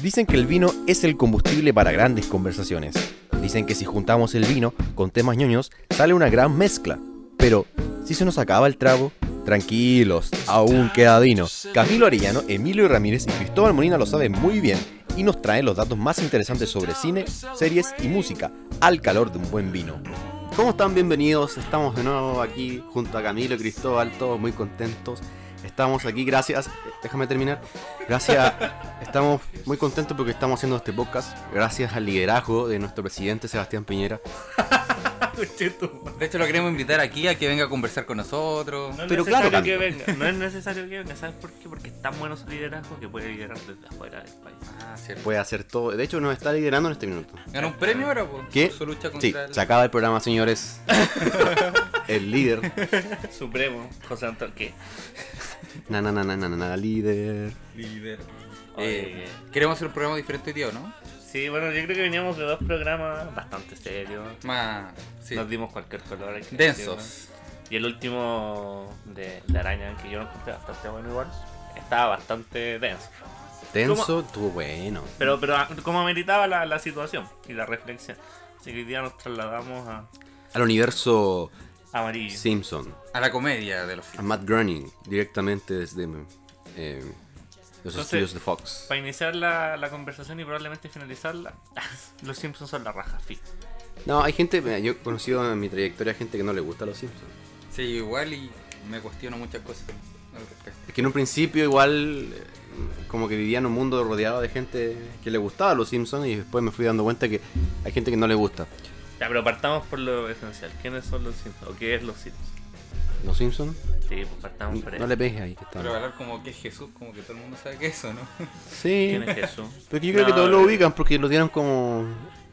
Dicen que el vino es el combustible para grandes conversaciones. Dicen que si juntamos el vino con temas ñoños, sale una gran mezcla. Pero, si se nos acaba el trago, tranquilos, aún queda vino. Camilo Arellano, Emilio Ramírez y Cristóbal Molina lo saben muy bien y nos traen los datos más interesantes sobre cine, series y música, al calor de un buen vino. ¿Cómo están? Bienvenidos. Estamos de nuevo aquí junto a Camilo y Cristóbal, todos muy contentos. Estamos aquí, gracias. Déjame terminar. Gracias. Estamos muy contentos porque estamos haciendo este podcast. Gracias al liderazgo de nuestro presidente Sebastián Piñera. De hecho, lo queremos invitar aquí a que venga a conversar con nosotros. No es Pero necesario claro, que venga. No es necesario que venga. ¿Sabes por qué? Porque es tan bueno su liderazgo que puede liderar desde afuera del país. Ah, cierto. Puede hacer todo. De hecho, nos está liderando en este minuto. ¿Ganó un premio ahora, po? ¿Qué? Por su lucha contra Sí, el... se acaba el programa, señores. el líder. Supremo, José Antonio. ¿Qué? Na, na, na, na, na, na, líder. líder. Eh, queremos hacer un programa diferente hoy día, ¿o ¿no? Sí, bueno, yo creo que veníamos de dos programas bastante serios. Más... Sí. Nos dimos cualquier color. Densos. Y el último de, de Araña, que yo lo encontré bastante bueno igual, estaba bastante denso. Tenso, estuvo bueno. Pero, pero ah, como ameritaba la, la situación y la reflexión. Así que hoy día nos trasladamos a Al universo Amarillo. Simpson. A la comedia de los A. Matt Groening, directamente desde eh, los Entonces, estudios de Fox. Para iniciar la, la conversación y probablemente finalizarla, los Simpsons son la raja, fin. No, hay gente, mira, yo he conocido en mi trayectoria gente que no le gusta los Simpsons. Sí, igual y me cuestiono muchas cosas al respecto. Es que en un principio igual eh, como que vivía en un mundo rodeado de gente que le gustaba los Simpsons y después me fui dando cuenta que hay gente que no le gusta. Ya, pero partamos por lo esencial. ¿Quiénes son los Simpsons? ¿O qué es los Simpsons? ¿Los Simpsons? Sí, pues partamos por ahí. No le pegues ahí que está. Pero hablar como que es Jesús, como que todo el mundo sabe que es eso, ¿no? Sí. ¿Quién es Jesús? Pero yo creo No, que todos lo eh, ubican porque lo dieron como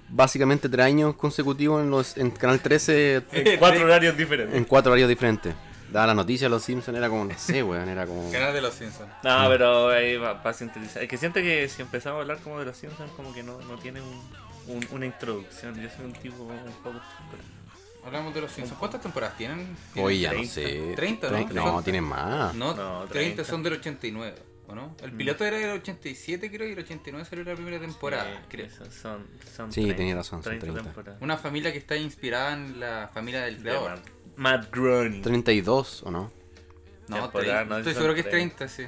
básicamente tres años consecutivos en los en Canal 13 En cuatro horarios diferentes. en cuatro horarios diferentes. Daba la noticia de los Simpsons, era como, no sé, weón, era como... Canal de los Simpsons. No, pero ahí va, para sintetizar. Es que siento que si empezamos a hablar como de los Simpsons, como que no, no tiene un, un- una introducción. Yo soy un tipo un poco. Hablamos de los Simpsons. ¿Cuántas temporadas tienen? ¿Tienen Oye, ya no 30, sé. 30, ¿no? Tre- No, tienen más. No, No, 30. 30. son del 89, ¿o no? El piloto era del 87, creo, y el 89 salió la primera temporada, Eh, creo. Son, son Sí, 30, tenía razón, son 30. temporadas. Una familia que está inspirada en la familia del De creador. Matt, Matt Groening. 32 o no? No, 30. no, estoy seguro que es 30. 30, sí.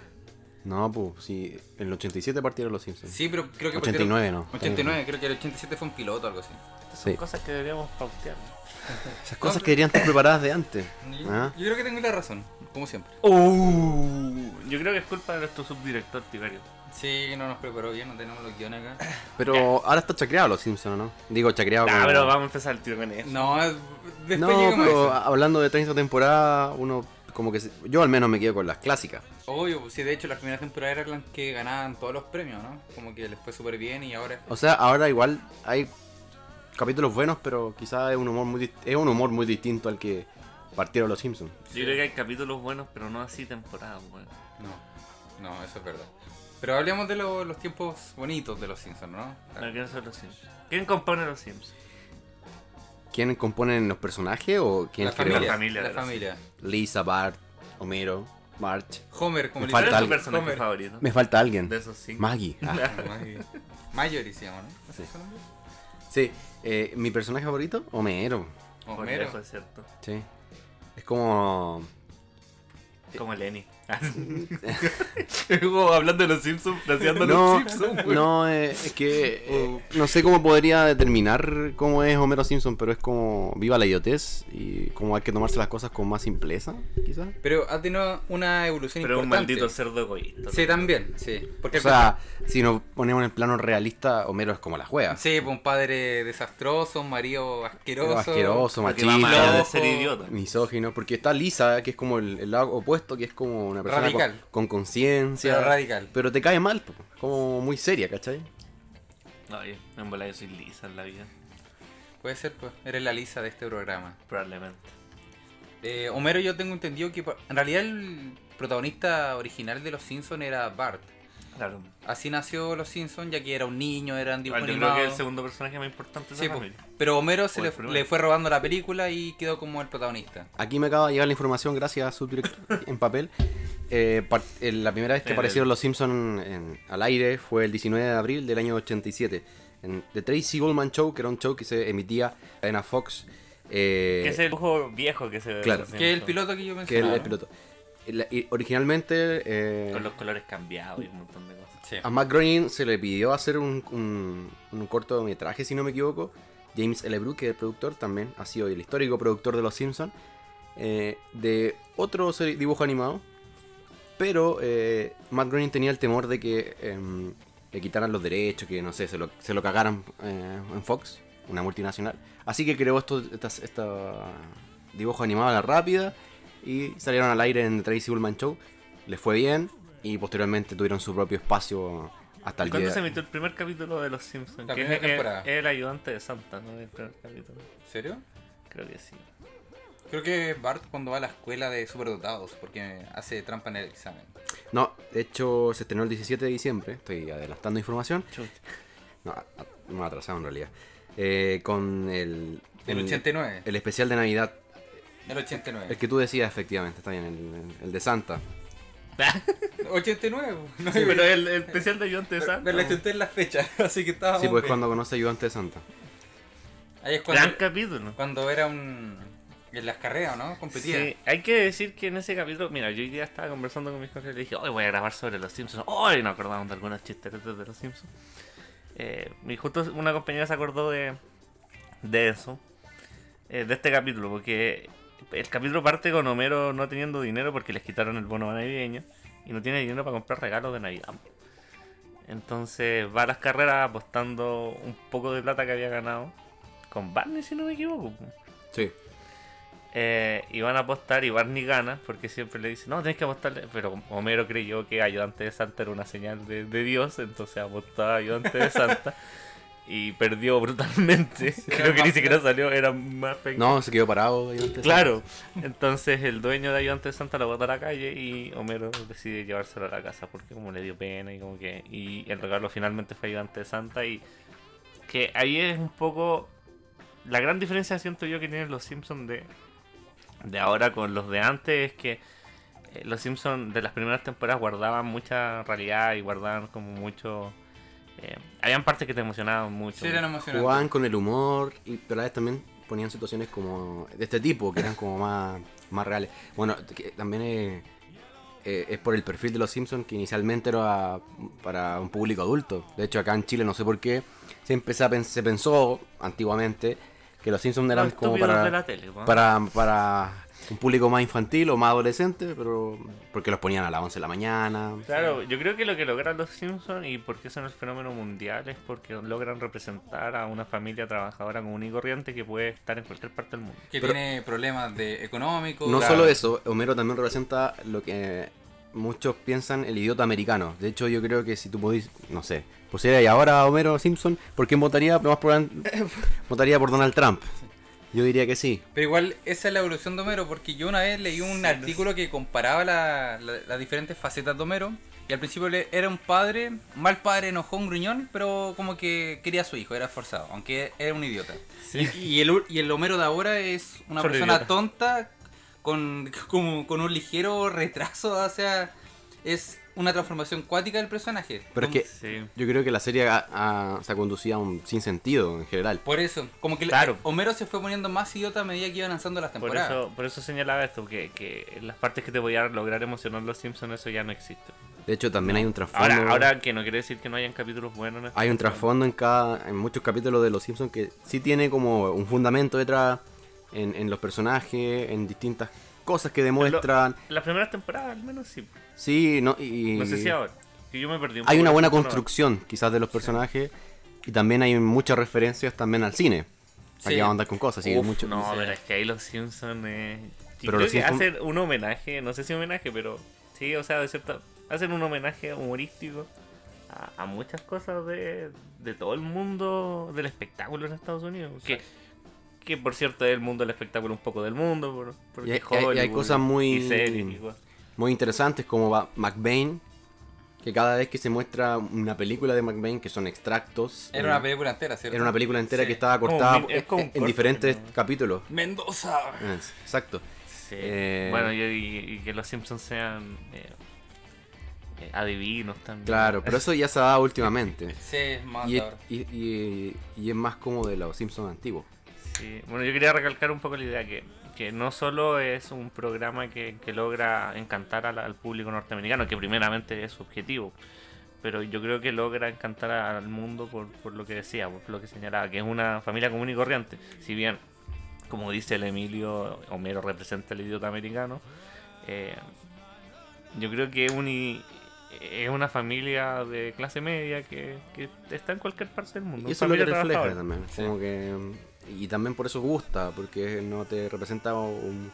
No, pues sí, en el 87 partieron los Simpsons. Sí, pero creo que 89 no. 89, creo que el 87 fue un piloto o algo así. Sí. cosas que deberíamos pautear. Esas cosas que deberían estar preparadas de antes. Yo, ¿Ah? yo creo que tengo la razón, como siempre. Uh, yo creo que es culpa de nuestro subdirector Tiberio. Sí, no nos preparó bien, no tenemos los guiones acá. Pero ahora está chacreado los Simpsons, ¿no? Digo, chacreado Ah, como- pero vamos a empezar el tiro con eso. No, después No, llegamos pero a eso. hablando de 30 temporadas, uno como que... se- Yo al menos me quedo con las clásicas. Obvio, pues sí, de hecho las primeras temporadas eran las que ganaban todos los premios, ¿no? Como que les fue súper bien y ahora... O sea, ahora igual hay capítulos buenos, pero quizás es un humor muy es un humor muy distinto al que partieron los Simpsons. Yo creo que hay capítulos buenos, pero no así temporadas buenas. No, no, eso es verdad. Pero hablemos de lo- los tiempos bonitos de los Simpsons, ¿no? No, ¿Quiénes son los Simpsons? ¿Quién compone los Simpsons? ¿Quién componen los personajes o quién la familia, La familia la. Lisa, Bart, Homero, March. Homer, como Me le ¿Cuál falta alguien. personaje Homer. favorito? Me falta alguien. De esos cinco. Maggie. Ah, Maggie. Marjorie se llama, ¿no? ¿Ese Sí. sí, eh, mi personaje favorito, Homero. Homero. lejos, es cierto. Sí. Es como... Como Lenny. Hablando de los Simpsons, fraseando No, los Simpsons. no, eh, es que eh, no sé cómo podría determinar cómo es Homero Simpson, pero es como viva la idiotez y como hay que tomarse las cosas con más simpleza, quizás. Pero ha tenido una evolución Pero un importante. maldito cerdo egoísta. Sí, también, sí. Porque O sea, si nos ponemos en el plano realista, Homero es como la juega. Sí, pues un padre desastroso, un marido asqueroso. Asqueroso, machista, de ser idiota. misógino, porque está Lisa, que es como el, el lado opuesto, que es como una persona con- Radical. con conciencia, Pero radical. pero te cae mal, po, como muy seria, ¿cachai? En bola yo soy lisa en la vida. Puede ser, pues. Eres la lisa de este programa. Probablemente. Eh, Homero, yo tengo entendido que en realidad el protagonista original de Los Simpsons era Bart. Claro. Así nació Los Simpsons, ya que era un niño, eran dibujos yo creo que es el segundo personaje más importante de Sí, pues. familia. Pero Homero se le fue robando la película y quedó como el protagonista. Aquí me acaba de llegar la información gracias a su director en papel eh, eh, la primera vez que En aparecieron el- los Simpsons en- al aire fue el 19 de abril del año 87. En The Tracy Ullman Show, que era un show que se emitía en la Fox. eh, Que es el dibujo viejo que se ve. Claro. Que es el piloto que yo que es mencionaba. el, el piloto. La- y originalmente eh, Con los colores cambiados y un montón de cosas. Sí. a Matt Groening se le pidió hacer un, un, un cortometraje, si no me equivoco. James L. Brooke, que es el productor, también ha sido el histórico productor de Los Simpsons, eh, de otro dibujo animado. Pero eh, Matt Groening tenía el temor de que em, le quitaran los derechos, que no sé, se lo, se lo cagaran eh, en Fox, una multinacional. Así que creó estos estas, esta dibujos animados a la rápida y salieron al aire en The Tracy Ullman Show. Les fue bien y posteriormente tuvieron su propio espacio hasta el ¿Cuándo día se emitió el primer capítulo de Los Simpsons? La que es, primera es- temporada. es el ayudante de Santa, ¿no? El primer capítulo. ¿En serio? Creo que sí. Creo que Bart cuando va a la escuela de superdotados, porque hace trampa en el examen. No, de hecho se estrenó el 17 de diciembre, estoy adelantando información. No, a- a- me he atrasado en realidad. Eh, con el, El 89. el especial de Navidad, El 89. el que tú decías efectivamente, está bien, el, el de Santa. 89. No, Sí, pero el, el especial de ayudante de Santa. Me la chuté en la fecha, así que estaba. Sí, pues cuando conoce ayudante de Santa. Ahí es Gran cuando, capítulo. cuando era un. En las carreras, ¿no? Competía. Sí, hay que decir que en ese capítulo, mira, yo hoy día estaba conversando con mis hijos y le dije, hoy voy a grabar sobre los Simpsons. Hoy nos acordamos de algunas chisteretas de los Simpsons. Eh, y justo una compañera se acordó de, de eso, eh, de este capítulo, porque el capítulo parte con Homero no teniendo dinero porque les quitaron el bono navideño y no tiene dinero para comprar regalos de Navidad. Entonces va a las carreras apostando un poco de plata que había ganado con Barney, si no me equivoco. Sí. Eh, y van a apostar y Barney gana porque siempre le dice, no, tenés que apostarle. Pero Homero creyó que ayudante de Santa era una señal de, de Dios, entonces apostó a ayudante de Santa y perdió brutalmente. Creo que ni siquiera salió, era más pequeño. No, se quedó parado. ayudante de Claro, entonces el dueño de Ayudante de Santa lo bota a la calle y Homero decide llevárselo a la casa porque como le dio pena y como que... Y el regalo finalmente fue Ayudante de Santa y que ahí es un poco... La gran diferencia siento yo que tienen los Simpsons de, de ahora con los de antes es que eh, los Simpsons de las primeras temporadas guardaban mucha realidad y guardaban como mucho... eh, habían partes que te emocionaban mucho. Sí, eran emocionantes. Jugaban con el humor, y, pero a la vez también ponían situaciones como de este tipo, que eran como más, más reales. Bueno, que también es, eh, es por el perfil de los Simpsons, que inicialmente era para un público adulto. De hecho, acá en Chile, no sé por qué, siempre se pensó antiguamente que los Simpsons eran Los como para, de la tele, ¿no? para, para un público más infantil o más adolescente, pero porque los ponían a las 11 de la mañana. Claro, yo creo que lo que logran los Simpsons y por qué son el fenómeno mundial es porque logran representar a una familia trabajadora común y corriente que puede estar en cualquier parte del mundo. Que Pero- tiene problemas de económicos. No claro. solo eso, Homero también representa lo que muchos piensan el idiota americano. De hecho, yo creo que si tú podís, no sé, pusierais ahora a Homero Simpson, ¿por quién votaría? Más probable- votaría por Donald Trump. Yo diría que sí. Pero igual esa es la evolución de Homero, porque yo una vez leí un artículo que comparaba la- la- las diferentes facetas de Homero. Y al principio le- era un padre, mal padre, enojó un gruñón, pero como que quería a su hijo, era esforzado, aunque era un idiota. Y, y el, y el Homero de ahora es una Solo persona idiota. tonta con, como- con un ligero retraso, o sea, es una transformación cuática del personaje. Pero es que Sí. yo creo que la serie ha- ha- se ha conducido a un sinsentido en general. Por eso, como que Claro. Homero se fue poniendo más idiota a medida que iban avanzando las Por temporadas. eso, por eso señalaba esto, que, que en las partes que te voy a lograr emocionar los Simpsons eso ya no existe. De hecho, también hay un trasfondo. Ahora, ahora que no quiere decir que no hayan capítulos buenos. en Hay un trasfondo en cada. en muchos capítulos de Los Simpsons que sí tiene como un fundamento detrás en, en los personajes, en distintas cosas que demuestran. Las primeras temporadas al menos sí. Sí, no, y. No sé si ahora. Que yo me perdí un Hay una buena construcción, quizás, de los personajes. Y también hay muchas referencias también al cine. Sí. Aquí andar con cosas, Uf, mucho. No, pero es que ahí los Simpsons. Eh... Pero creo que Simpsons- hacen un homenaje, no sé si homenaje, pero sí, o sea, de cierta. Hacen un homenaje humorístico a, a muchas cosas de, de todo el mundo del espectáculo en Estados Unidos. Que, que por cierto es el mundo del espectáculo un poco del mundo. Por, porque Y hay- hay- cosas muy- series. Muy interesantes, como va McBain. Que cada vez que se muestra una película de McBain, que son extractos. Era eh, una película entera, ¿cierto? era una película entera Sí. que estaba cortada es en- como un en, corto, diferentes ¿no? capítulos. Mendoza. Exacto. Sí. Eh, Bueno, y, y- y que los Simpsons sean eh, adivinos también. Claro, pero eso ya se ha dado últimamente. Sí, es más y- y es más como de los Simpsons antiguos. Sí, Bueno, yo quería recalcar un poco la idea que, que no solo es un programa que, que logra encantar al, al público norteamericano, que primeramente es su objetivo, pero yo creo que logra encantar al mundo por, por lo que decía, por lo que señalaba, que es una familia común y corriente. Si bien, como dice el Emilio, Homero representa el idiota americano, eh, yo creo que es, un es una familia de clase media que, que está en cualquier parte del mundo. Y eso es lo que refleja también. Sí. Como que, y también por eso gusta, porque no te representa un-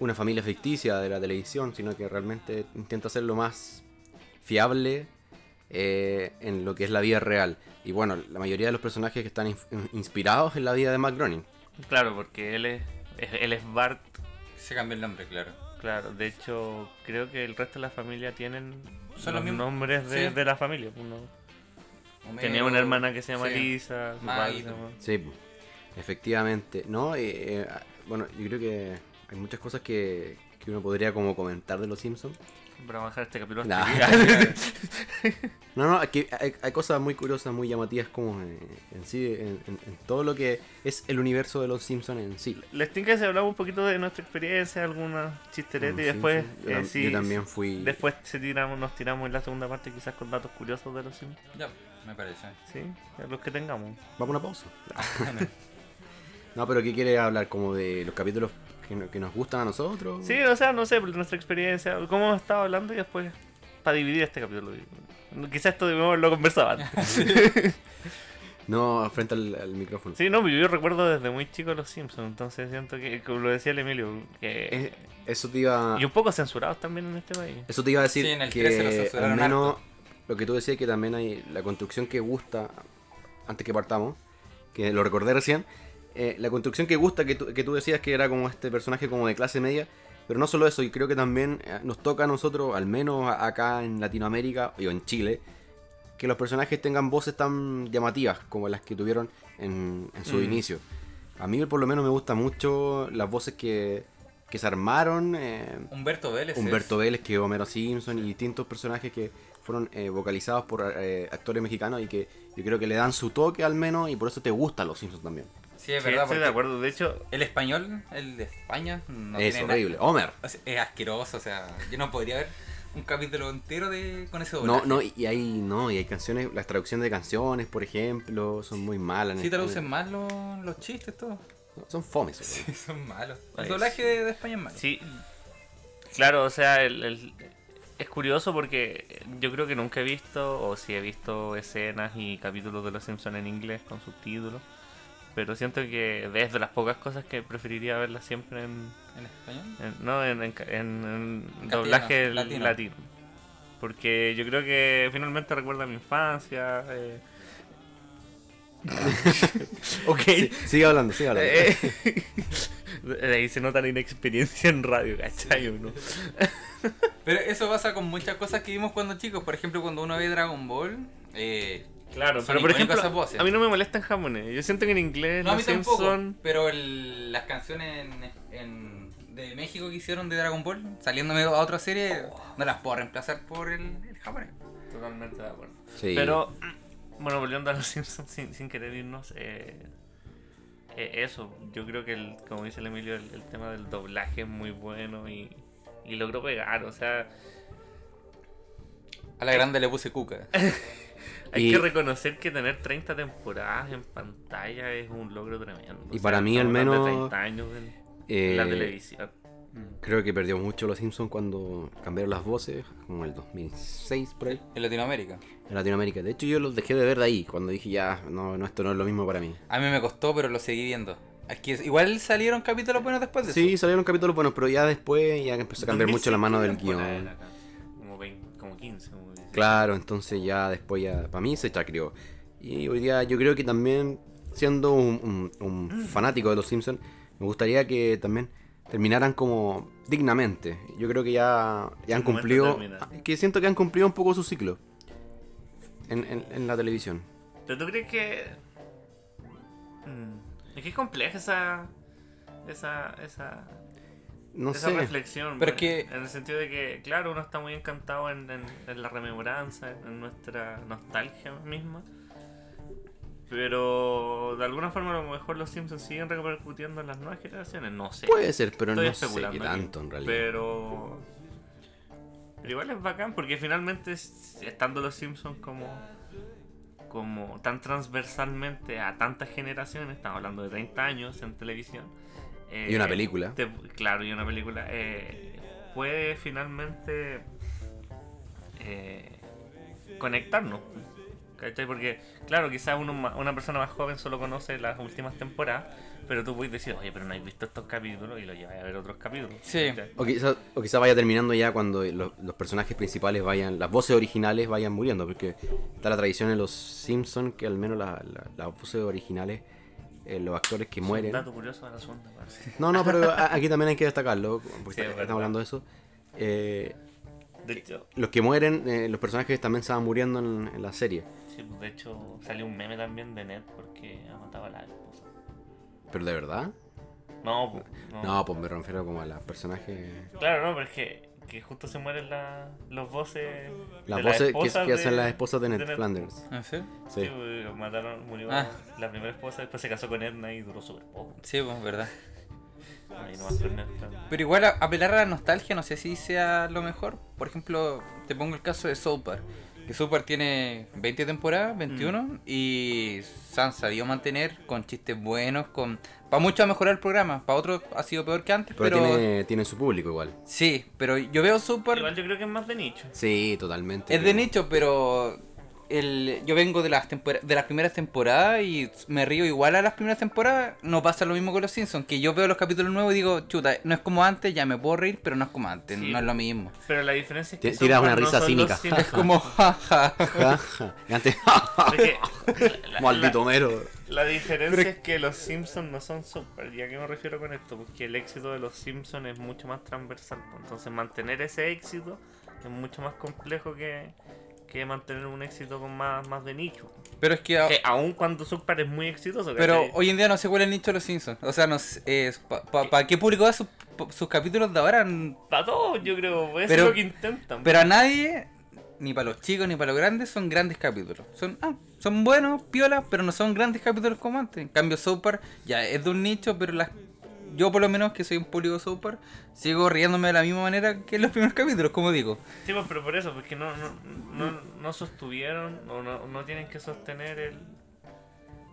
una familia ficticia de la televisión, sino que realmente intenta ser lo más fiable eh, en lo que es la vida real. Y bueno, la mayoría de los personajes que están in- inspirados en la vida de Matt Groening. Claro, porque él es, él es Bart Se cambió el nombre, claro. Claro, de hecho, creo que el resto de la familia tienen Son los nombres de, Sí. de la familia. Uno Homero, tenía una hermana que se llama sí. Lisa, su Maggie, padre se llama- Sí, efectivamente. No, Eh, eh, bueno, yo creo que hay muchas cosas que, que uno podría como comentar de los Simpsons. Pero vamos a dejar este capítulo Nah. No, no, aquí hay, hay cosas muy curiosas, muy llamativas como eh, en sí, en, en- en todo lo que es el universo de los Simpsons en sí. Les tinca si hablamos un poquito de nuestra experiencia, algunas chisteretas y después, Simpsons. yo, eh, tam- sí, yo también fui... después se tiramos, nos tiramos en la segunda parte quizás con datos curiosos de los Sims. Ya, me parece. Sí, los que tengamos. Vamos a una pausa. No, pero ¿qué quiere hablar? Como de los capítulos que, no- que nos gustan a nosotros. Sí, o sea, no sé, por nuestra experiencia, cómo hemos estado hablando y después para dividir este capítulo. Quizás esto debemos haberlo conversado antes. No, frente al, al micrófono. Sí, no, yo recuerdo desde muy chico los Simpsons, entonces siento que, como lo decía el Emilio, que... Eso te iba... Y un poco censurados también en este país. Eso te iba a decir Sí, en el 13 lo que al menos harto. lo que tú decías que también hay la construcción que gusta, antes que partamos, que lo recordé recién, eh, la construcción que gusta que tú, que tú decías que era como este personaje como de clase media, pero no solo eso, y creo que también eh, nos toca a nosotros, al menos acá en Latinoamérica o en Chile, que los personajes tengan voces tan llamativas como las que tuvieron en, en su Mm. inicio. A mí por lo menos me gustan mucho las voces que, que se armaron. eh, Humberto Vélez. Humberto Vélez, que Homero Simpson y distintos personajes que fueron eh, vocalizados por eh, actores mexicanos y que yo creo que le dan su toque al menos y por eso te gustan los Simpsons también. Sí, es Sí, verdad. estoy de acuerdo. De hecho, El español, el de España, no es tiene horrible. nada- Homer. o sea, es asqueroso, o sea, yo no podría ver un capítulo entero de con ese No, doblaje. no, y hay, no, y hay canciones, las traducciones de canciones, por ejemplo, son muy malas. en Sí traducen mal los, los chistes, todo. no, son fomes. Sí, son malos. Ay, El doblaje de, de España es malo. sí. Claro, o sea, el, el- es curioso porque yo creo que nunca he visto, o si he visto escenas y capítulos de Los Simpsons en inglés con subtítulos. Pero siento que es de las pocas cosas que preferiría verlas siempre en, ¿En español? en- no en, en, ca- en- doblaje latino. latino. Porque yo creo que finalmente recuerda mi infancia. eh. ok. Sí, sigue hablando, sigue hablando. Eh, de ahí se nota la inexperiencia en radio, ¿cachai? Uno? Pero eso pasa con muchas cosas que vimos cuando chicos. Por ejemplo, cuando uno ve Dragon Ball. Eh, Claro, Son pero por ejemplo, voces. a mí no me molesta en japonés. Yo siento que en inglés no, a mí los tampoco. Simpson- Pero el- las canciones en, en- de México que hicieron de Dragon Ball, saliéndome a otra serie, no las puedo reemplazar por el, el japonés. Totalmente de acuerdo. Sí. Pero, bueno, volviendo a los Simpsons sin, sin querer irnos, eh, eh, eso, yo creo que, el, como dice el Emilio, el, el tema del doblaje es muy bueno y, y logró pegar, o sea, A la grande le puse cuca. hay Y- que reconocer que tener 30 temporadas en pantalla es un logro tremendo. Y O para sea, mí, al menos, 30 años en, Eh, en la televisión. Creo que perdió mucho los Simpsons cuando cambiaron las voces, como el 2006 por ahí, En Latinoamérica. en Latinoamérica. De hecho, yo los dejé de ver de ahí, cuando dije ya, no, no esto no es lo mismo para mí. A mí me costó, pero lo seguí viendo. Es que igual salieron capítulos buenos después de Sí, eso. salieron capítulos buenos, pero ya después ya empezó a cambiar mucho la mano del 2005 guion. Como, 20 como 15, como 16. Claro, entonces ya después ya, para mí se chacrió. Y hoy día yo creo que también, siendo un, un- un fanático de los Simpsons, me gustaría que también terminaran como dignamente. Yo creo que ya, ya han cumplido, terminar. que siento que han cumplido un poco su ciclo en, en- en la televisión. ¿Pero tú crees que.? Mm, Es que es compleja esa. Esa. esa no esa sé. reflexión. Pero En el sentido de que, claro, uno está muy encantado en, en- en la rememoranza, en nuestra nostalgia misma. Pero de alguna forma a lo mejor los Simpsons siguen repercutiendo en las nuevas generaciones. No sé. Puede ser, pero Estoy no sé qué tanto en realidad. Pero... pero igual es bacán porque finalmente estando los Simpsons como como tan transversalmente a tantas generaciones, estamos hablando de 30 años en televisión. Eh, Y una película. te- claro, y una película. eh, puede finalmente eh, conectarnos. ¿Cachai? Porque, claro, quizás uno ma- una persona más joven solo conoce las últimas temporadas, pero tú puedes decir, oye, pero no has visto estos capítulos y lo llevas a ver otros capítulos. Sí. ¿cachai? O quizá, o quizá vaya terminando ya cuando los, los personajes principales vayan, las voces originales vayan muriendo, porque está la tradición en los Simpsons que al menos la- la- las voces originales, eh, los actores que Un mueren... dato curioso de la segunda parte. No, no, pero aquí también hay que destacarlo, porque Sí, está- es estamos hablando de eso. Eh, De hecho, los que mueren, eh, los personajes también van muriendo en, en la serie. sí, pues, de hecho salió un meme también de Ned porque ha matado a la esposa. ¿Pero de verdad? No, pues, no. No, pues me refiero como a los personajes... Claro, no, pero es que, que justo se mueren la- los voces. Las voces que, hacen de- las esposas de Ned, de Ned. Flanders. ¿Ah, sí? Sí. Sí, pues, mataron, murió Ah. la primera esposa, después se casó con Edna y duró súper poco. Sí, pues, verdad. Ned. Pero igual a- apelar a la nostalgia no sé si sea lo mejor. Por ejemplo, te pongo el caso de South Park. Que South Park tiene 20 temporadas, 21, Mm. y se han sabido mantener con chistes buenos, con... Para muchos ha mejorado el programa, para otros ha sido peor que antes, Pero, pero... tiene, tiene su público igual. Sí, pero yo veo Park... Igual yo creo que es más de nicho. Sí, totalmente. Es de nicho, pero el, yo vengo de las de las primeras temporadas y me río igual a las primeras temporadas. No pasa lo mismo con los Simpsons, que yo veo los capítulos nuevos y digo, chuta, no es como antes, ya me puedo reír, pero no es como antes, Sí. no es lo mismo. Pero la diferencia es que. Tiras una no risa son cínica. los Simpsons. Es como, jaja. Ja, ja. Antes, maldito mero. La diferencia es que los Simpsons no son super. ¿Y a qué me refiero con esto? Porque el éxito de los Simpsons es mucho más transversal. pues. Entonces mantener ese éxito es mucho más complejo que, que mantener un éxito con más, más de nicho. Pero es que, a- Que aun cuando Super es muy exitoso. pero ¿cachai? hoy en día no sé cuál es el nicho de los Simpsons. O sea, no sé, ¿para qué público da sus, sus capítulos de ahora? Para todos, yo creo. Eso Pero- es lo que intentan. Pero a nadie, ni para los chicos ni para los grandes, son grandes capítulos. Son, ah, son buenos, piolas, pero no son grandes capítulos como antes. En cambio, South ya es de un nicho, pero las, yo por lo menos que soy un público Park, sigo riéndome de la misma manera que en los primeros capítulos, como digo. Sí, pues, pero por eso, porque no, no, no, no sostuvieron o no, no tienen que sostener el,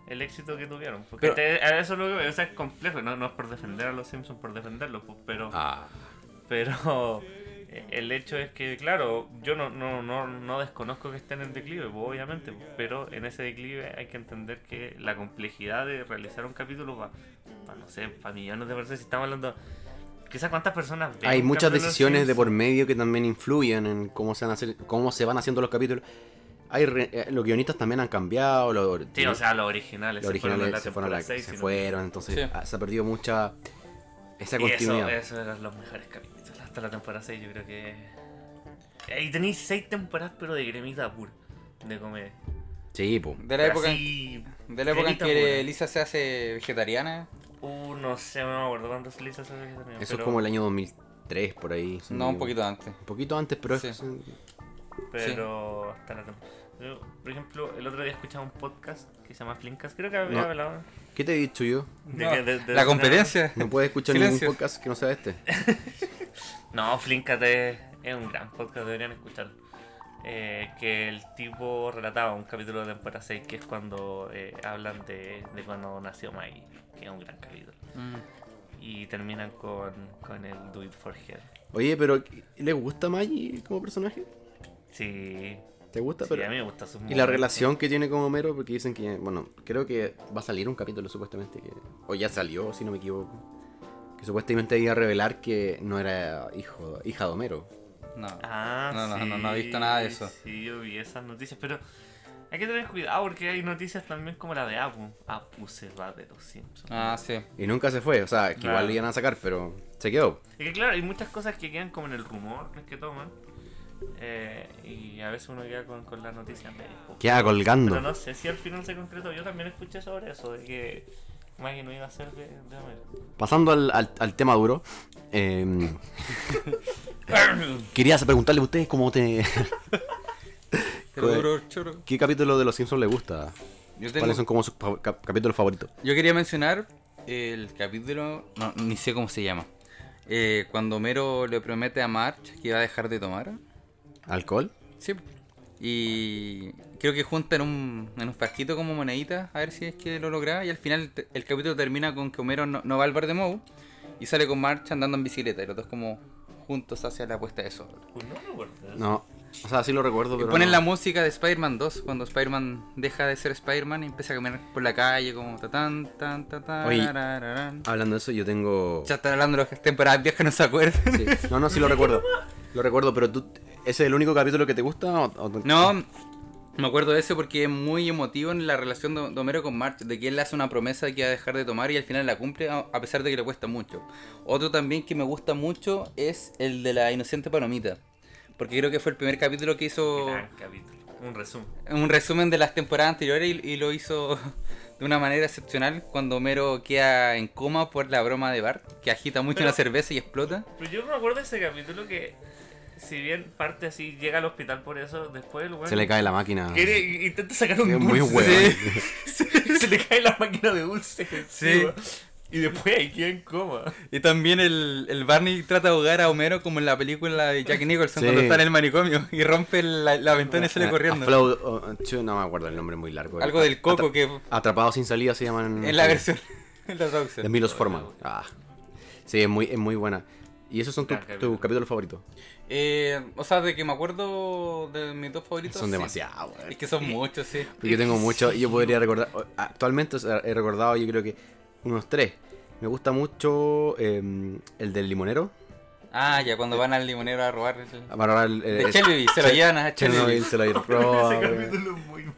el éxito que tuvieron. Porque Pero- te- a eso es lo que veo, o sea, es complejo, no, no es por defender a los Simpsons por defenderlos, pues, pero, Ah, pero el hecho es que, claro, yo no, no, no, no desconozco que estén en declive, pues, obviamente, pues, pero en ese declive hay que entender que la complejidad de realizar un capítulo para, no sé, para millones de personas, si estamos hablando... Quizás cuántas personas ven hay muchas decisiones de por medio que también influyen en cómo se van, a hacer, cómo se van haciendo los capítulos. Hay re- eh, los guionistas también han cambiado. Los, Sí, o sea, los originales. los se fueron originales la se fueron, a la- se no- fueron, entonces Sí. ah, se ha perdido mucha esa Y eso, continuidad. eso eran los mejores capítulos. Hasta la temporada 6 yo creo que... Ahí tenéis 6 temporadas pero de gremita pura. De comedia. Sí, po. De la Pero época, en- de la época en que pura. Lisa se hace vegetariana. Uh, no sé, no me acuerdo cuándo se le hizo esa Eso pero- es como el año 2003, por ahí. No, un poquito antes. Un poquito antes, pero Sí. es- Pero hasta la. Yo, por ejemplo, el otro día escuchaba un podcast que se llama Flinkas. Creo que había No. hablado ¿Qué te he dicho yo? de No, que- de- de- la competencia. No puedes escuchar Silencio. ningún podcast que no sea este. No, Flinkat es, es un gran podcast, deberían escucharlo. Eh, que el tipo relataba un capítulo de temporada 6 que es cuando eh, hablan de, de cuando nació Maggie, que es un gran capítulo. Mm. Y terminan con, con el Do It For Her. Oye, pero ¿le gusta Maggie como personaje? Sí, ¿Te gusta? sí, pero... a mí me gusta su Y la relación que tiene con Homero, porque dicen que, bueno, creo que va a salir un capítulo supuestamente, que, o ya salió, si no me equivoco, que supuestamente iba a revelar que no era hijo, hija de Homero. No. Ah, No, no, sí, no, no he visto nada de eso. Sí, yo vi esas noticias, pero hay que tener cuidado porque hay noticias también como la de Apu. Apu se va de los Simpsons. Ah, sí. Y nunca se fue, o sea, que igual le iban a sacar, pero se quedó. Y que claro, hay muchas cosas que quedan como en el rumor que toman. eh, y a veces uno queda con, con la noticia medio. Queda colgando. Pero no sé si al final se concretó. Yo también escuché sobre eso, de que Maggie no iba a ser de, de Homero. Pasando al, al- al tema duro. eh, quería preguntarle a ustedes cómo te. ¿Qué capítulo de Los Simpsons le gusta? Yo, tengo- ¿Cuáles son como sus cap- capítulos favoritos? yo quería mencionar el capítulo, no, ni sé cómo se llama. Eh, cuando Homero le promete a Marge que va a dejar de tomar. ¿Alcohol? Sí. Y creo que juntan un, en un frasquito como moneditas a ver si es que lo logra. Y al final te- el capítulo termina con que Homero no, no va al bar de Moe y sale con Marge andando en bicicleta. Y los dos como juntos hacia la puesta de sol. Pues no recuerdo. eso. No. O sea, sí lo recuerdo, Y pero. ponen no. la música de Spider-Man 2 cuando Spider-Man deja de ser Spider-Man y empieza a caminar por la calle como ta tan Oye. Hablando de eso, yo tengo. Ya están hablando de las temporadas viejas, no se acuerdan. Sí. No, no, sí lo recuerdo. Lo recuerdo, pero tú. ¿Ese es el único capítulo que te gusta? o- o- No, me acuerdo de eso porque es muy emotivo en la relación de Homero con Marge, de que él le hace una promesa de que va a dejar de tomar y al final la cumple a a pesar de que le cuesta mucho. Otro también que me gusta mucho es el de la inocente palomita, porque creo que fue el primer capítulo que hizo Gran capítulo. Un resumen. un resumen de las temporadas anteriores y, y lo hizo de una manera excepcional cuando Homero queda en coma por la broma de Bart, que agita mucho Pero- una cerveza y explota. Pero yo me acuerdo de ese capítulo que, si bien parte así, llega al hospital por eso, después el weón Se le cae la máquina. quiere, intenta sacar un Es muy hueón. se le cae la máquina de dulce. Sí. Y después ahí queda en coma. Y también el, el Barney trata de ahogar a Homero como en la película de Jack Nicholson Sí. cuando está en el manicomio y rompe la, la ventana y sale corriendo. oh, no me acuerdo el nombre muy largo. Algo del coco Atra- que Atrapados sin salida se llaman. en la versión en la De traducción. Milos Forman. Ah. Sí, es muy, es muy buena. ¿Y esos son tus capítulo. capítulos favoritos? Eh, o sea, de que me acuerdo de mis dos favoritos. Son sí. demasiados. Es que son muchos, sí. Porque yo tengo mucho, y yo podría recordar, actualmente o sea, he recordado yo creo que unos tres. Me gusta mucho eh, el del limonero. Ah, ya cuando van al limonero a robar el... A valorar el, el- De el- Shelby, se lo llevan a Chernobyl Shelby. se lo Ese roba, weón. capítulo es muy bueno.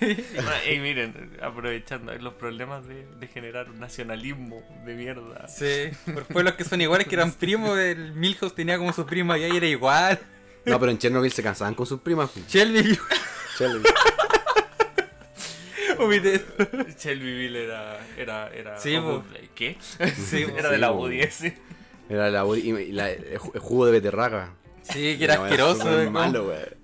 Y miren, aprovechando los problemas de, de generar un nacionalismo de mierda. Sí, por pueblos que son iguales, que eran primos del Milhouse, tenía como su prima y ahí era igual. No, pero en Chernobyl se cansaban con sus primas. Shelby, eso. Shelbyville era. era, era Sí. ¿Qué? Sí, era sí, de la. UDS. Era la, y- y la- el ju- el jugo de beterraga. Sí, que era No, asqueroso. ¿no? malo, weón.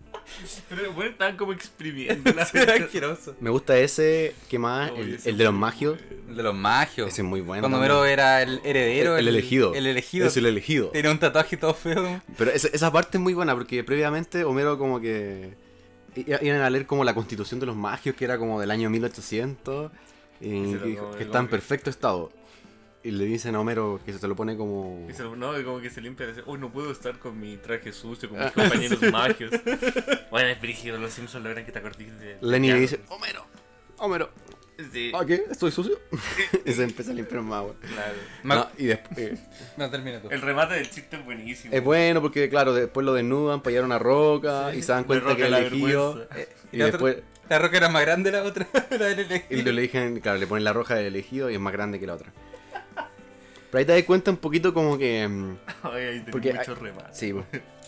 Pero bueno, estaban como exprimiendo la Sí, era asqueroso. Me gusta ese, ¿qué más? El, ese el de los magios. El de los magios. Ese es muy bueno. Cuando. Homero era el heredero. el, el elegido. El elegido. Es el elegido. Tenía un tatuaje todo feo. Pero esa, esa parte es muy buena porque previamente Homero como que iban a leer como la constitución de los magios que era como del año 1800 y, Y que que está en perfecto estado. Y le dicen a Homero que se lo pone como... Y se, no, y como que se limpia y dice, uy, no puedo estar con mi traje sucio, con mis Ah, compañeros magios. Bueno, es brígido, los Simpsons logran que te acordes de... Lenny le dice, Homero, Homero, Sí, ¿ah qué? ¿Estoy sucio? y se empieza a limpiar más, güey. claro. No, y después... eh, No, termina tú. El remate del chiste es buenísimo. es bueno porque, claro, después lo desnudan para llevar una roca y se dan cuenta que el elegido... Eh, Y la, después... otra- la roca era más grande la otra. la del Y elegido. le eligen, claro, le ponen la roja del elegido y es más grande que la otra. Pero ahí te das cuenta un poquito como que... mm, Ay, ahí tenés Porque muchos hay- remates. Sí,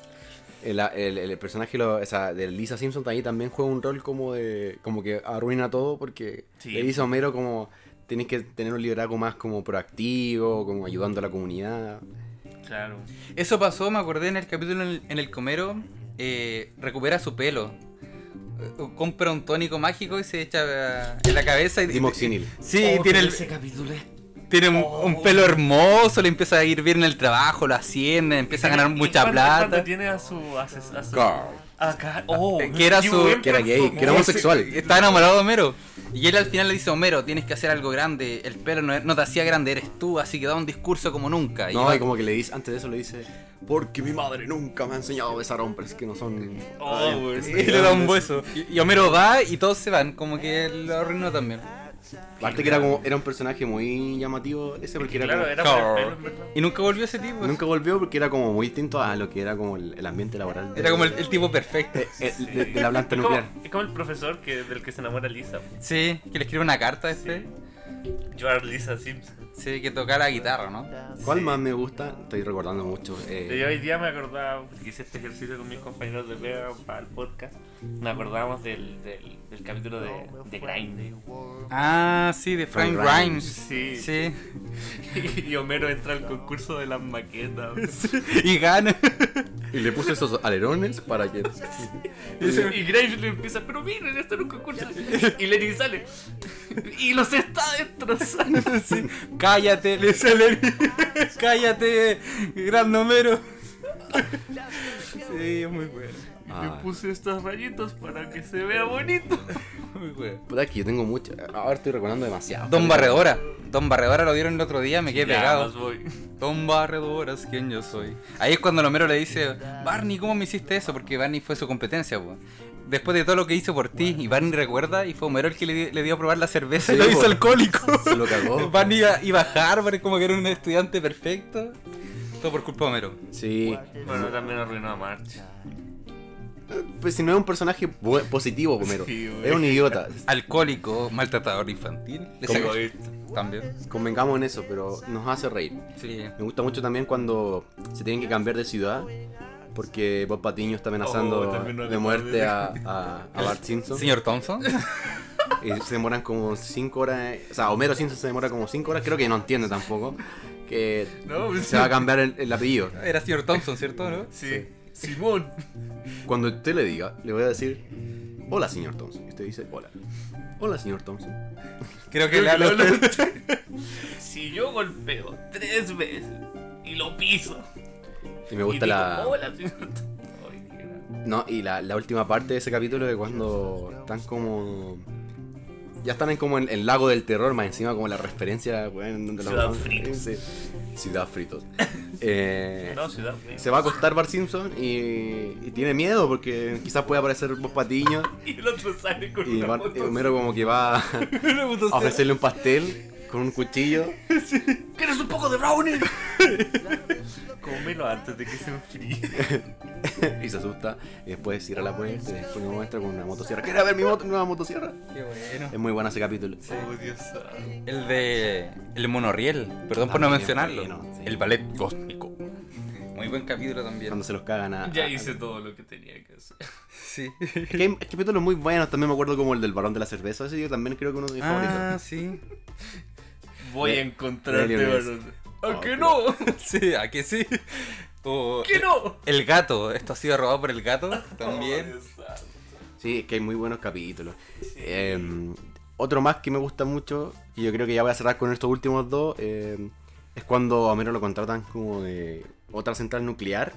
el, el- el personaje lo- o sea, de Lisa Simpson ahí también juega un rol como de. como que arruina todo porque Sí. le dice a Homero como tienes que tener un liderazgo más como proactivo, como ayudando a la comunidad. Claro. Eso pasó, me acordé en el capítulo en el, en el comero. eh, recupera su pelo. Eh, Compra un tónico mágico y se echa en la cabeza. Y, Dimoxinil. Sí, Oh, tiene, el, ese capítulo es... tiene un, Oh. un pelo hermoso, le empieza a ir bien en el trabajo, lo asciende, empieza a ganar ¿Y mucha plata. cuándo tiene a su... A su, a. Oh, Eh, que era su- que era gay, que era homosexual. Estaba enamorado de Homero. Y él al final le dice, Homero, tienes que hacer algo grande. El pelo no, no te hacía grande, eres tú. Así que da un discurso como nunca. No, va- y como que le dice, antes de eso le dice, porque mi madre nunca me ha enseñado a besar hombres que no son... Oh, Y le da un beso. Y, y Homero va y todos se van. Como que lo arruinó también. Aparte que era como, era un personaje muy llamativo ese porque era Claro, como- era por el pelo. Y nunca volvió ese tipo. Nunca volvió porque era como muy distinto a lo que era como el, el ambiente laboral. de- Era como el, el tipo perfecto. eh, eh, de, de la planta Es como, nuclear. es como el profesor que, del que se enamora Lisa. Sí, que le escribe una carta después. George Lisa Simpson. Sí, que toca la guitarra, ¿no? ¿Cuál más me gusta? Estoy recordando mucho. eh, Yo hoy día me acordaba, porque hice este ejercicio con mis compañeros de pega para el podcast. Me acordábamos del, del, del capítulo de, de Grind. Ah, sí, de Frank Grimes. Sí. Sí. Y Homero entra al concurso de las maquetas. Y gana. Y le puse esos alerones para que. Y Grimes le empieza, pero miren, esto es un concurso. Y Lenny sale. Y los está destrozando. Sí. Cállate, le sale. Cállate, gran número. Sí, es muy bueno. Ah. Le puse estos rayitos para que se vea bonito. Muy bueno. Puta, es que yo tengo mucho. Ahora estoy recordando demasiado. Don Barredora. Don Barredora lo dieron el otro día, me quedé Ya, pegado. voy. Don Barredora es quien yo soy. Ahí es cuando Homero le dice, Barney, ¿cómo me hiciste eso? Porque Barney fue su competencia, pues. Después de todo lo que hizo por ti, y Barney recuerda, y fue Homero el que le, di- le dio a probar la cerveza y lo hizo alcohólico. Se lo cagó. Barney iba, iba a Harvard como que era un estudiante perfecto. Todo por culpa de Homero. Sí. Bueno, también arruinó a March. Pues si no es un personaje positivo, Homero. Sí, es un idiota. Alcohólico, maltratador infantil. También. Convengamos en eso, pero nos hace reír. Sí. Me gusta mucho también cuando se tienen que cambiar de ciudad. Porque Bob Patiño está amenazando Oh, de muerte a, a, a Bart Simpson. Señor Thompson. Y se demoran como 5 horas. O sea, Homero Simpson se demora como 5 horas. Creo que no entiende tampoco. Que No, pues se va a cambiar el, el apellido. Era señor Thompson, ¿cierto? ¿No? Sí. Simón. Cuando usted le diga, le voy a decir: Hola, señor Thompson. Y usted dice: Hola. Hola, señor Thompson. Creo que Creo le usted. Si yo golpeo tres veces y lo piso. Y me gusta y digo, la. Hola, gran- No, y la, la última parte de ese capítulo de cuando están como. Ya están en como en el lago del terror, más encima como la referencia, weón, donde la- Ciudad Fritos. Sí, Ciudad Fritos. Eh, No, ciudad. se va a acostar Bart Simpson y, y tiene miedo porque quizás puede aparecer Bob Patiño Y el otro sale con y, una y moto. Homero como que va a ofrecerle un pastel con un cuchillo. ¿Quieres un poco de brownie? Cómelo antes de que se enfríe. y se asusta y después cierra la puerta y después me muestra con una motosierra. ¿Quieres ver mi moto- nueva motosierra? Qué bueno. Es muy bueno ese capítulo. Oh, Dios santo. El de. El monorriel. Perdón por no mencionarlo. bueno, sí. El ballet cósmico. Muy buen capítulo también. Cuando se los cagan a. Ya a- hice todo lo que tenía que hacer. Sí. Es que hay hay capítulos muy buenos, también me acuerdo como el del varón de la cerveza, ese yo también creo que uno de mis Ah, favoritos. sí. Voy a encontrarte, varón. ¿A Oh, que qué no? Sí, ¿a que sí? O ¿Que no? El gato. Esto ha sido robado por el gato también. Sí, es que hay muy buenos capítulos. Eh, otro más que me gusta mucho, y yo creo que ya voy a cerrar con estos últimos dos, eh, es cuando a Homero lo contratan como de otra central nuclear,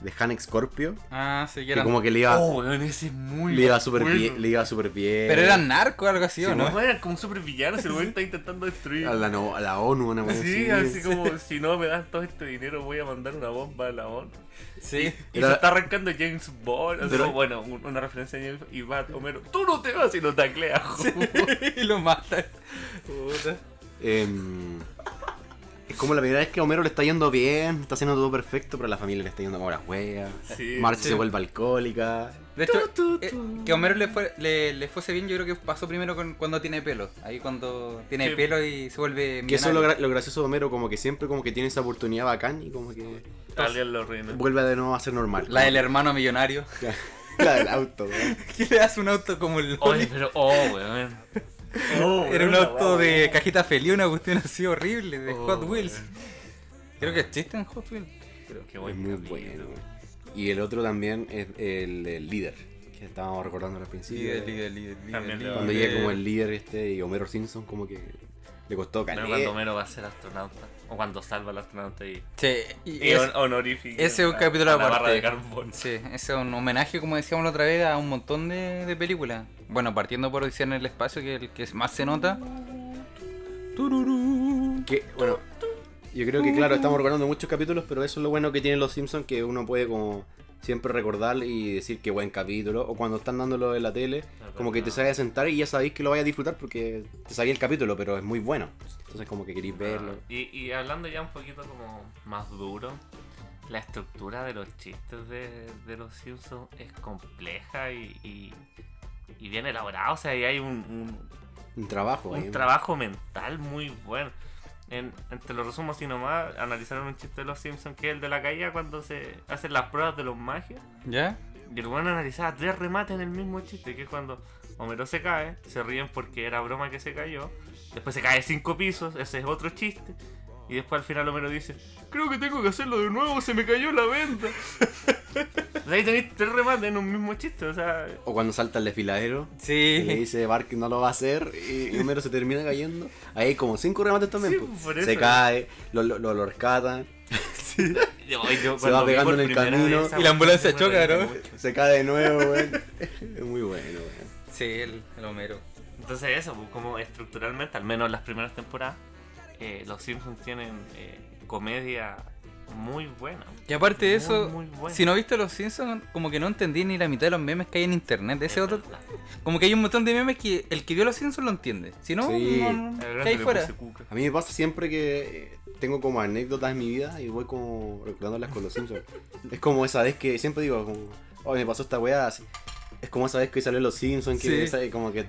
de Hanek Scorpio, Ah, sí, que que eran. como que le iba, Oh, weón, ese es muy le iba súper bueno. bien, le iba súper bien. Pero eran narcos o algo así, ¿o No, no? eran como super villanos, el weón está intentando destruir. a la, no- a la ONU, una cosa Sí, así como si no me das todo este dinero voy a mandar una bomba a la ONU. Sí. Y Era- se está arrancando James Bond, así Pero- como, bueno, un- una referencia a James y va Homero, tú no te vas y lo taclea. y lo matan. Puta. Em, es como la primera vez que a Homero le está yendo bien, está haciendo todo perfecto, pero a la familia le está yendo como a las weas. Sí, se vuelve alcohólica. De hecho, Tu, tu, eh, que a Homero le, fue, le, le fuese bien, yo creo que pasó primero con, cuando tiene pelo. Ahí cuando tiene Sí. pelo y se vuelve Que eso es lo, gra- lo gracioso de Homero, como que siempre como que tiene esa oportunidad bacán y como que Alguien lo reina. vuelve de nuevo a ser normal. La del hermano millonario. la del auto, weón. que le hace un auto como el Oye, pero, oh, weón. Oh, Era un auto de cajita feliz, una cuestión así horrible, de Oh, Hot Wheels. Creo que existe en Hot Wheels. Qué Es buen muy bueno. Y el otro también es el, el líder, que estábamos recordando al principio. Líder, líder, líder, líder, líder. Cuando llega como el líder este y Homero Simpson como que le costó Pero caleta. cuando Homero va a ser astronauta. O cuando salva al astronauta y, Sí, y y es- hon- honorífico. ese es un a- capítulo a la barra aparte. de carbón. Sí, ese es un homenaje, como decíamos la otra vez, a un montón de, de películas. Bueno, partiendo por Odisea en el espacio, que es el que más se nota. Tururú. Que, bueno, yo creo que claro, estamos recordando muchos capítulos, pero eso es lo bueno que tienen los Simpsons, que uno puede como siempre recordar y decir qué buen capítulo. O cuando están dándolo en la tele, como que te sabes a sentar y ya sabéis que lo vais a disfrutar porque te sabía el capítulo, pero es muy bueno. Entonces como que queréis verlo. Y, y hablando ya un poquito como más duro, la estructura de los chistes de, de los Simpsons es compleja y, y, y bien elaborada. O sea, y hay un, un, Un trabajo, ahí. un trabajo mental muy bueno. En, en- te lo resumo así nomás, analizaron un chiste de los Simpsons que es el de la caída cuando se hacen las pruebas de los magios. ¿Ya? Y el bueno analizaba tres remates en el mismo chiste, que es cuando Homero se cae, se ríen porque era broma que se cayó, después se cae cinco pisos, ese es otro chiste, y después al final Homero dice, creo que tengo que hacerlo de nuevo, se me cayó la venta. O sea, ahí tenéis tres remates en un mismo chiste, o sea, O cuando salta el desfiladero. Y le Sí. dice Bart que no lo va a hacer y Homero se termina cayendo. Ahí hay como cinco remates también. Sí, pues. por Se cae, lo, lo, lo- lo rescatan, yo- yo Se va pegando en el camino. vez Y la ambulancia choca, ¿no? mucho. se cae de nuevo, weón. Es muy bueno, weón. Sí, el, el Homero. Entonces eso, pues, como estructuralmente, al menos en las primeras temporadas, eh, los Simpsons tienen eh, comedia muy buena. Y aparte de Muy, eso, muy si no viste Los Simpsons, como que no entendí ni la mitad de los memes que hay en internet. Ese Es otro, verdad. como que hay un montón de memes que el que vio Los Simpsons lo entiende. Si no, Sí. no, no, El que le fuera. A mí me pasa siempre que eh, tengo como anécdotas en mi vida y voy como recordándolas con los Simpsons. es como esa vez que siempre digo, como, oh, me pasó esta weá. Es como esa vez que salió los Simpsons, que Sí. esa- como que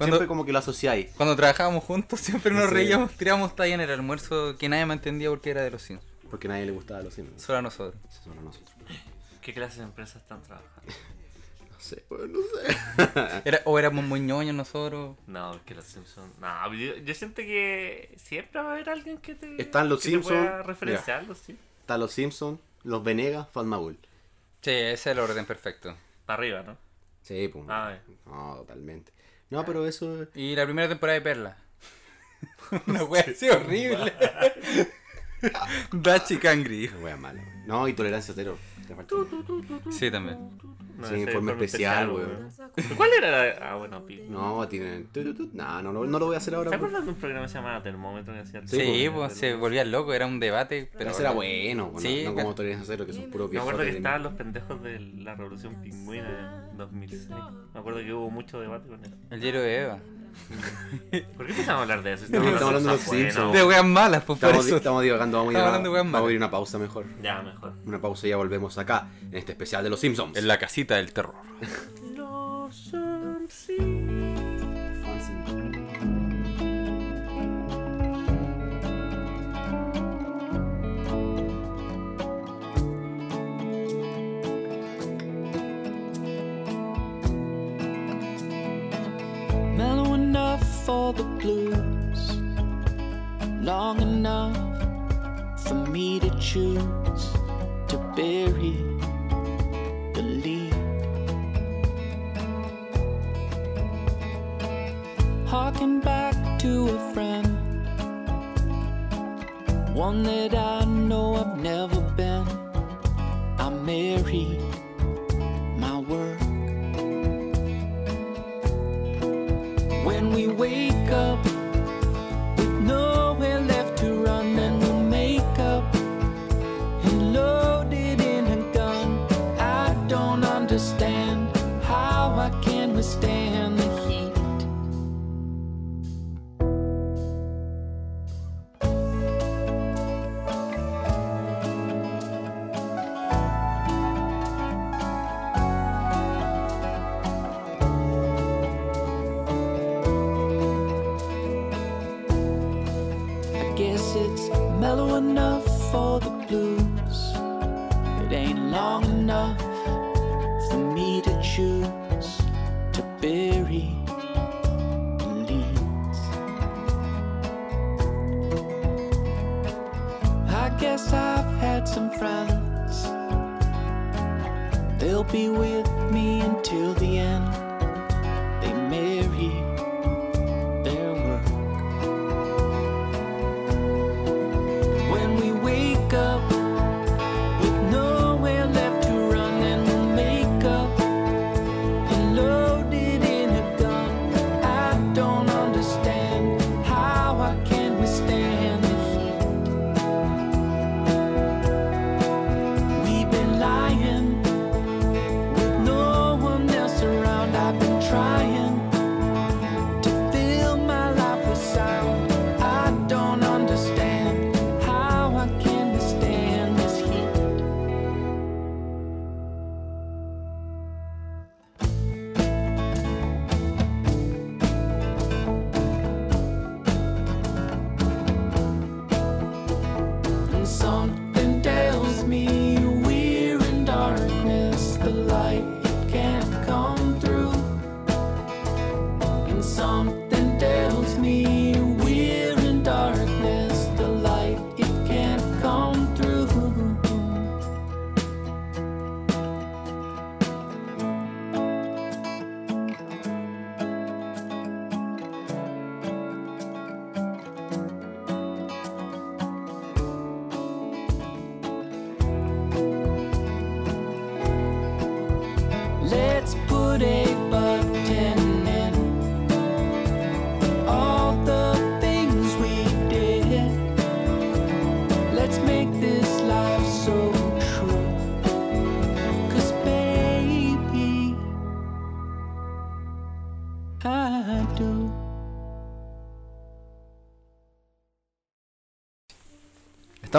siempre como que lo asociáis. Cuando trabajábamos juntos siempre nos Sí. reíamos, tirábamos talla en el almuerzo que nadie me entendía porque era de Los Simpsons. Porque a nadie le gustaba los Simpsons. Solo a nosotros. Solo a nosotros. ¿Qué clase de empresas están trabajando? No sé, weón, no sé. Era, o éramos muy ñoños nosotros. No, que los Simpsons. No, yo, yo siento que siempre va a haber alguien que te. Están los que te Simpsons, pueda referenciarlos, sí. Está los Simpsons, los Venegas, Fatmagul. Sí, ese es el orden perfecto. Para arriba, ¿no? Sí, pues. Ah. No, totalmente. No, pero eso. Y la primera temporada de Perla. Una wea así horrible. Dachi Cangri. Una wea mala. No, y tolerancia cero. Sí, también. No, Sí, informe especial, weón. ¿Cuál era la.? Ah, bueno, Pi. No, tienen. tu, tu, tu. No, no, lo voy a hacer ahora. ¿Te acuerdas de un programa que se llamaba Termómetro que hacía Sí, Sí, pues, se volvía loco, era un debate. Pero ese era bueno, pues, Sí, no, como tolerancia cero, que son puros Me viejos. acuerdo que estaban los pendejos de la Revolución Pingüina en 2006. Me acuerdo que hubo mucho debate con eso. El diario de Eva. ¿Por qué empezamos a hablar de eso? Estamos hablando de los Simpsons. De weas malas, pues por Estamos, eso. estamos divagando, vamos Estamos a, hablando de weas vamos a malas. ir a una pausa mejor. Ya, mejor. Una pausa y ya volvemos acá, en este especial de los Simpsons. En la casita del terror. Los Simpsons. For the blues, long enough for me to choose to bury the lead. Harking back to a friend, one that I know I've never been. I'm married we wake up it's mellow enough for the blues. It ain't long enough for me to choose to bury the leads. I guess I've had some friends. They'll be with me until the end.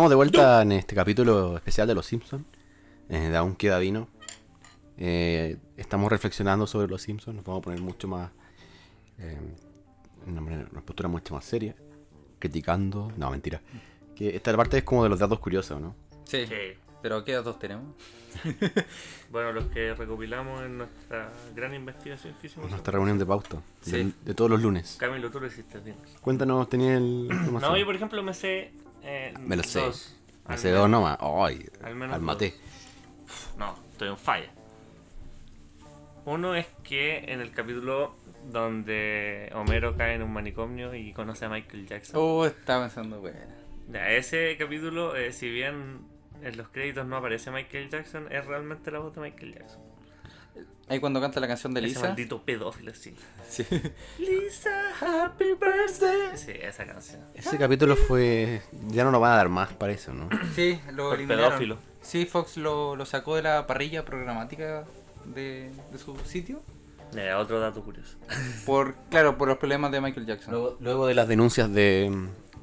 Estamos de vuelta en este capítulo especial de Los Simpsons. Eh, de Aún queda vino. Eh, estamos reflexionando sobre Los Simpsons. Nos vamos a poner mucho más. eh, en una, postura mucho más seria. Criticando. No, mentira. Que esta parte es como de los datos curiosos, ¿no? Sí. Sí. Pero ¿qué datos tenemos? Bueno, los que recopilamos en nuestra gran investigación que hicimos. Nuestra reunión de pauta. Sí. de todos los lunes. Camilo, tú lo hiciste bien. Cuéntanos, tenía el. No, yo por ejemplo me sé. Eh, Me lo sé. dos. Hace menos. dos nomás. Ay, Al menos al mate. dos. No, estoy en falla. Uno es que en el capítulo donde Homero cae en un manicomio y conoce a Michael Jackson. Oh, estaba pensando, bueno. Ya, ese capítulo, eh, si bien en los créditos no aparece Michael Jackson, es realmente la voz de Michael Jackson. Ahí cuando canta la canción de Ese Lisa. maldito pedófilo, sí. Sí. Lisa, happy birthday. Sí, esa canción. Ese capítulo fue. Ya no lo van a dar más para eso, ¿no? Sí, lo eliminaron. pedófilo. Sí, Fox lo, lo sacó de la parrilla programática de, de su sitio. Ya, otro dato curioso. Por, claro, por los problemas de Michael Jackson. Luego, luego de las denuncias de.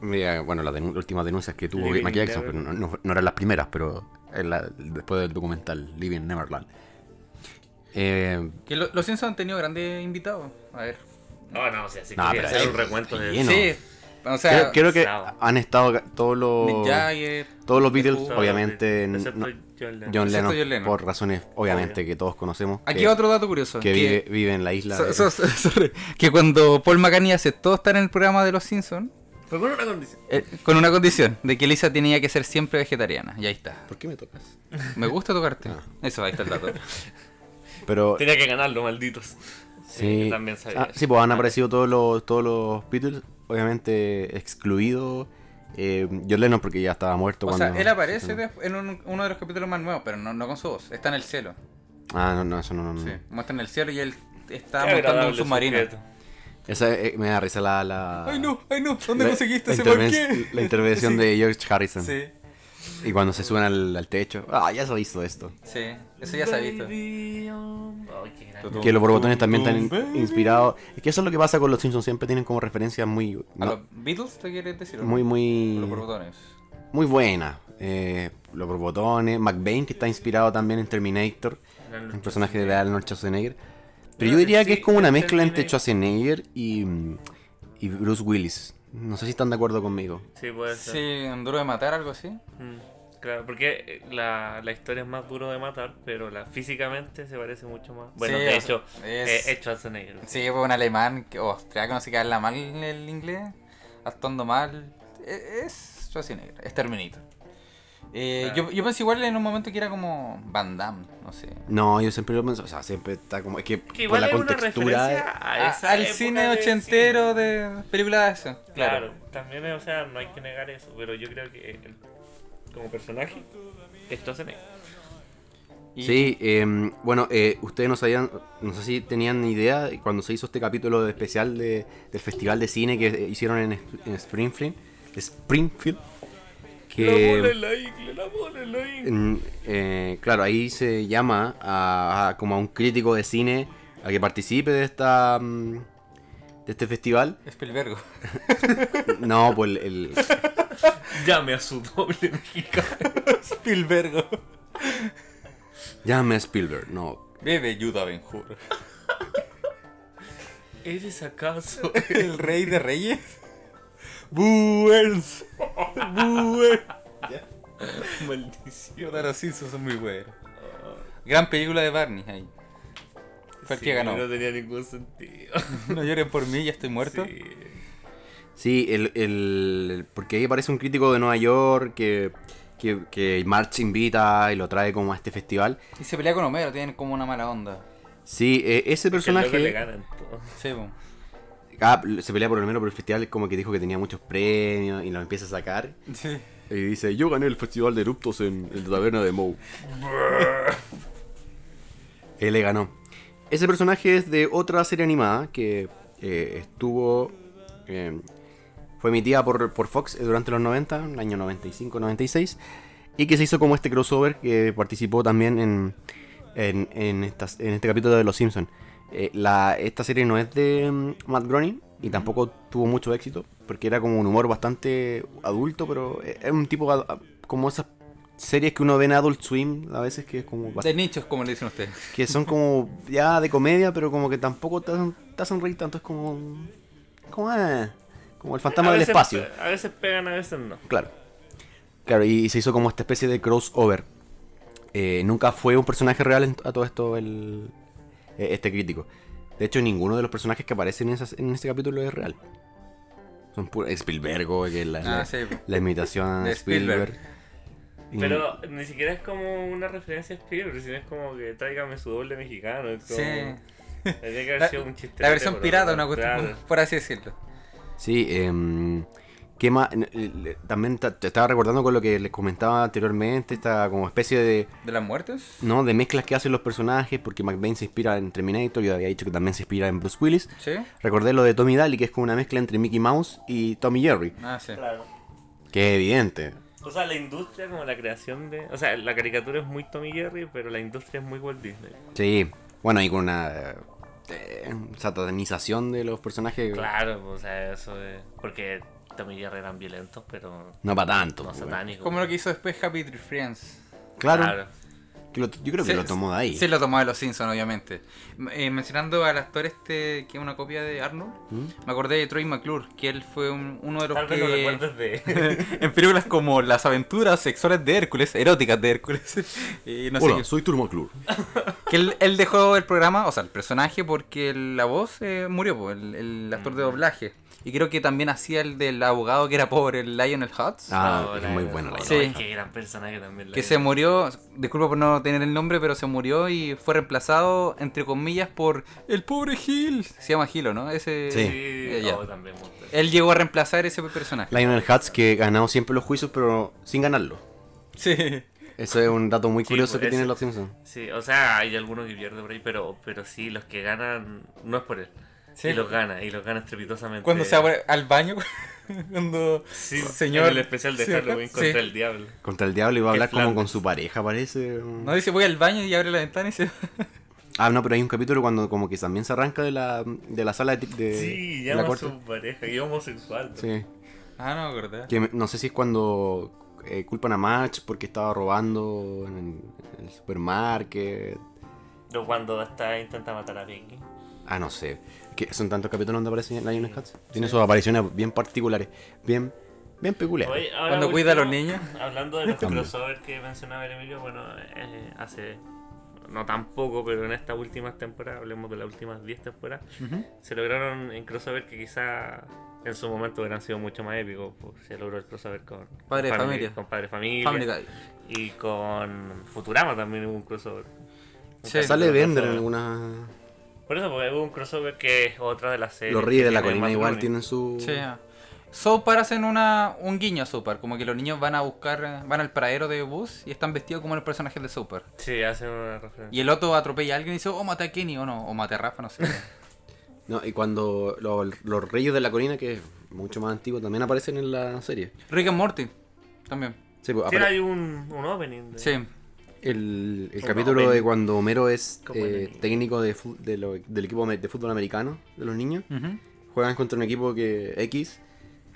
de, bueno, las últimas denuncias que tuvo Living Michael Jackson, pero no, no- no eran las primeras, pero la- después del documental Living Neverland. Eh, Que lo- los Simpsons han tenido grandes invitados. A ver. No, no, o sea, si No, hacer es un recuento de lleno. Sí. O sea, creo, creo que han estado todos los. Jagger. Todos los Beatles, obviamente. Excepto no- John Lennon. John, Excepto Lennon, John Lennon. por razones, obviamente, Obvio. que todos conocemos. Aquí que, otro dato curioso. que vive, vive en la isla. so- de- so- que cuando Paul McCartney aceptó estar en el programa de los Simpsons, Fue con una condición. eh, con una condición, de que Lisa tenía que ser siempre vegetariana. Y ahí está. ¿Por qué me tocas? Me gusta tocarte. Ah. Eso, ahí está el dato. Pero. Tenía que ganarlo, malditos. Sí, yo también sabía Ah, sí, pues han aparecido todos los, todos los Beatles, obviamente excluido eh, John Lennon porque ya estaba muerto O cuando... sea, él aparece en un- uno de los capítulos más nuevos, pero no, no con su voz. Está en el cielo. Ah, no, no, eso no, no. no. Sí, muestra en el cielo y él está Qué montando un submarino. sujeto. Esa eh, me da risa la... la Ay no, ay no, ¿dónde la- conseguiste la ese por qué? La intervención de George Harrison. Sí, Y cuando se suben al, al techo. Ah, ya se ha visto esto. sí, eso ya se ha visto. Que los borbotones también están in- inspirados. Es que eso es lo que pasa con los Simpsons. Siempre tienen como referencias muy... ¿A no, los Beatles te quieres decir? muy, muy... los borbotones. Muy buenas. Eh, los borbotones. McBain, que está inspirado también en Terminator. El personaje de Arnold Schwarzenegger. Pero Pero yo diría que es como una mezcla entre. Schwarzenegger y, y Bruce Willis. No sé si están de acuerdo conmigo. Sí, puede ser. Sí, un duro de matar, algo así. Mm, Claro, porque eh, la, la historia es más duro de matar, pero la físicamente se parece mucho más. Bueno, Sí, de o hecho, eh, es- es Schwarzenegger. Sí, fue un alemán que, oh, que no sé qué habla mal el inglés, actuando mal. E- Es Schwarzenegger, es Terminator. Eh, Claro. yo, yo pensé igual en un momento que era como Van Damme, no sé. No, yo siempre lo pienso. O sea, siempre está como. Es que, Que por igual la es una contextura. referencia a Ah, al cine ochentero cine. de películas de eso. Claro, también, o sea, no hay que negar eso, pero yo creo que el- como personaje es Schwarzenegger. Y- Sí, eh, bueno, eh, ustedes no sabían, no sé si tenían idea de cuando se hizo este capítulo especial de- del festival de cine que hicieron en, en Springfield, Springfield, que la isla, la bola en la mm, eh, claro, ahí se llama a, a como a un crítico de cine a que participe de esta mm, de este festival. Spielberg. No, pues el, el- Llame a su doble mexicano. Spielberg. llame a Spielberg, no. Bebe Yuda Benjur. ¿Eres acaso? El rey de reyes. Buens. Buens. Maldición. Los Simpsons son muy buenos. Gran película de Barney ahí. Cualquiera ganó. No tenía ningún sentido. No lloren por mí, ya estoy muerto. Sí. Sí, el, el- porque ahí aparece un crítico de Nueva York que, que, que March invita y lo trae como a este festival. Y se pelea con Homero, tienen como una mala onda. Sí, eh, ese Que el le personaje gana en todo. Sí, po. Ah, se pelea por lo menos por el festival, como que dijo que tenía muchos premios y lo empieza a sacar. Sí. Y dice, yo gané el festival de eruptos en, en la taberna de Moe. Él le ganó. Ese personaje es de otra serie animada que eh, estuvo... eh, fue emitida por, por Fox durante los 90, en el año 95-96. Y que se hizo como este crossover que participó también en, en, en, estas- en este capítulo de Los Simpsons. La, esta serie no es de mm, Matt Groening y tampoco tuvo mucho éxito porque era como un humor bastante adulto, pero es un tipo ad- como esas series que uno ve en Adult Swim a veces que es como De nichos, como le dicen ustedes. que son como ya de comedia, pero como que tampoco te hacen, te hacen reír tanto, es como como, eh, como el fantasma A del veces espacio. A veces pegan, a veces no. Claro. Claro, y se hizo como esta especie de crossover. Eh, nunca fue un personaje real en- a todo esto el, eh, este crítico. De hecho, ninguno de los personajes que aparecen en, esas- en este capítulo es real. Son puros Spielberg, que es la, Ah, la- sí, la imitación De de Spielberg. Y- Pero ni siquiera es como una referencia a Spielberg, sino es como que tráigame su doble mexicano. Es como... Sí. Tendría que haber La, sido un chiste. la versión pero- pirata, una cuestión, por así decirlo. Sí, em, ¿qué más? N- l- También ta- te estaba recordando con lo que les comentaba anteriormente, esta como especie de, ¿De las muertes? ¿no? de mezclas que hacen los personajes, porque McBain se inspira en Terminator, yo había dicho que también se inspira en Bruce Willis. Sí. Recordé lo de Tommy Daly, que es como una mezcla entre Mickey Mouse y Tommy Jerry, Ah, sí. Claro. que es evidente. O sea, la industria, como la creación de. O sea, la caricatura es muy Tommy Jerry, pero la industria es muy Walt Disney. Sí, bueno, y con una eh, satanización de los personajes, Claro, o sea, eso es. Porque Jerry eran violentos, pero no para tanto. no pues, satánicos. Como lo que hizo después Happy Tree Friends. Claro, que lo- yo creo que lo tomó de ahí. Sí, lo tomó de los Simpsons, obviamente. Eh, mencionando al actor este, que es una copia de Arnold, ¿Mm? me acordé de Troy McClure, que él fue un- uno de los Tal vez que... lo recuerdes de. en películas como Las aventuras sexuales de Hércules, eróticas de Hércules, y no sé Hola, soy Tour McClure. que él, él dejó el programa, o sea, el personaje, porque la voz eh, murió, el, el actor Mm. de doblaje. Y creo que también hacía el del abogado que era pobre, el Lionel Hutz. Ah, es la- muy bueno la no, Sí. que gran personaje también. Que se murió, disculpa por no tener el nombre, pero se murió y fue reemplazado, entre comillas, por el pobre Gil. Se llama Gil, ¿o ¿no? Ese, Sí. Sí, eh, también bueno. Él llegó a reemplazar ese personaje. Lionel Hutz que ganado siempre los juicios, pero sin ganarlo. Sí. Eso es un dato muy Sí, curioso pues, que ese- tienen los Simpsons. Sí, o sea, hay algunos que pierden por ahí, pero, pero sí, los que ganan no es por él. Sí. Y los gana, y los gana estrepitosamente. Cuando se abre al baño, cuando Sí, señor en el especial de Sí, Halloween sí. contra el diablo. Contra el diablo iba a Qué hablar como con su pareja, parece. no dice voy al baño y abre la ventana y se Ah, no, pero hay un capítulo cuando como que también se arranca de la, de la sala de, de- Sí, de la llama a corte. su pareja, y homosexual. ¿no? Sí. Ah, no me acordé. Que me- no sé si es cuando eh, culpan a Match porque estaba robando en, el- el supermarket. O cuando está intenta matar a Peggy. Ah, no sé. Que son tantos capítulos donde aparece Lionel Hutz. Tiene sus apariciones bien particulares, bien, bien peculiares. Oye, ahora Cuando cuida a los niños. Hablando de los crossovers que mencionaba el Emilio, bueno, eh, hace no tan poco, pero en estas últimas temporadas, hablemos de las últimas 10 temporadas, se lograron en crossover que quizá en su momento hubieran sido mucho más épicos. pues, se logró el crossover con Padre de Family- Familia. Con Padre Familia. Family Guy. Y con Futurama también hubo un crossover. Sí. Sale Bender en alguna... Por eso, porque hubo un crossover que es otra de las series. Los Reyes que de la Colina igual tienen su... Sí. South Park hacen una, un guiño a South Park, como que los niños van a buscar, van al paradero de bus y están vestidos como los personajes de South Park. Sí, hacen una referencia. Y el otro atropella a alguien y dice, oh, mate a Kenny o no, o mate a Rafa, no sé. No, y cuando lo- los Reyes de la Colina, que es mucho más antiguo, también aparecen en la serie. Rick and Morty, también. Sí, pues, Sí, hay un, un opening. de- Sí. El, el capítulo de cuando Homero es eh, técnico de de lo- del equipo de fútbol americano de los niños. Juegan contra un equipo que X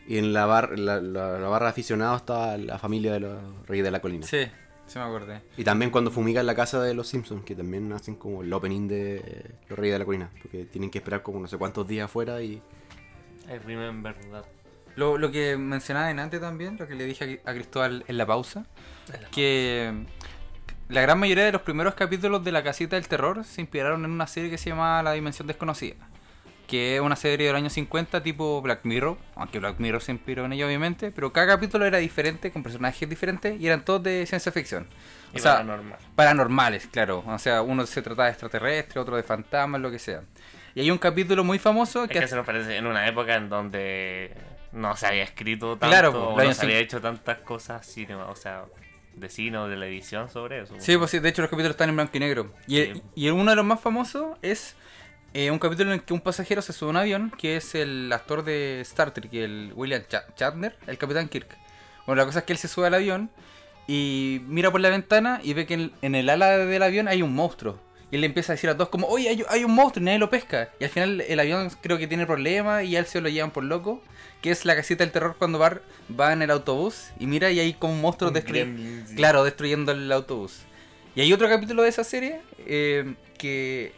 y en la, bar, la, la- la barra de aficionados está la familia de los Reyes de la Colina. Sí, sí me acordé. Y también cuando fumigan la casa de los Simpsons, que también hacen como el opening de eh, los Reyes de la Colina, porque tienen que esperar como no sé cuántos días afuera y... I remember that. Lo, lo que mencionaba en antes también, lo que le dije a, a Cristóbal en la pausa, que la gran mayoría de los primeros capítulos de La Casita del Terror se inspiraron en una serie que se llama La Dimensión Desconocida. Que es una serie del año 50 tipo Black Mirror, aunque Black Mirror se inspiró en ella obviamente, pero cada capítulo era diferente, con personajes diferentes y eran todos de ciencia ficción. Y O sea, paranormal. paranormales, claro. O sea, uno se trata de extraterrestres, otro de fantasmas, lo que sea. Y hay un capítulo muy famoso Es que... que se nos parece en una época en donde no se había escrito tanto, Claro, pues, no se había hecho tantas cosas o sea, de cine o de la edición sobre eso. Sí, pues sí, de hecho los capítulos están en blanco y negro. Y, Sí. y uno de los más famosos es eh, un capítulo en el que un pasajero se sube a un avión, que es el actor de Star Trek, el William Cha- Shatner, el Capitán Kirk. Bueno, la cosa es que él se sube al avión y mira por la ventana y ve que en, en el ala del avión hay un monstruo. Y él le empieza a decir a todos como, oye, hay, hay un monstruo y nadie lo pesca. Y al final el avión creo que tiene problemas y a él se lo llevan por loco. Que es la casita del terror cuando va, va en el autobús y mira y hay como un monstruo Un destruyendo. sí. Claro, destruyendo el autobús. Y hay otro capítulo de esa serie eh, que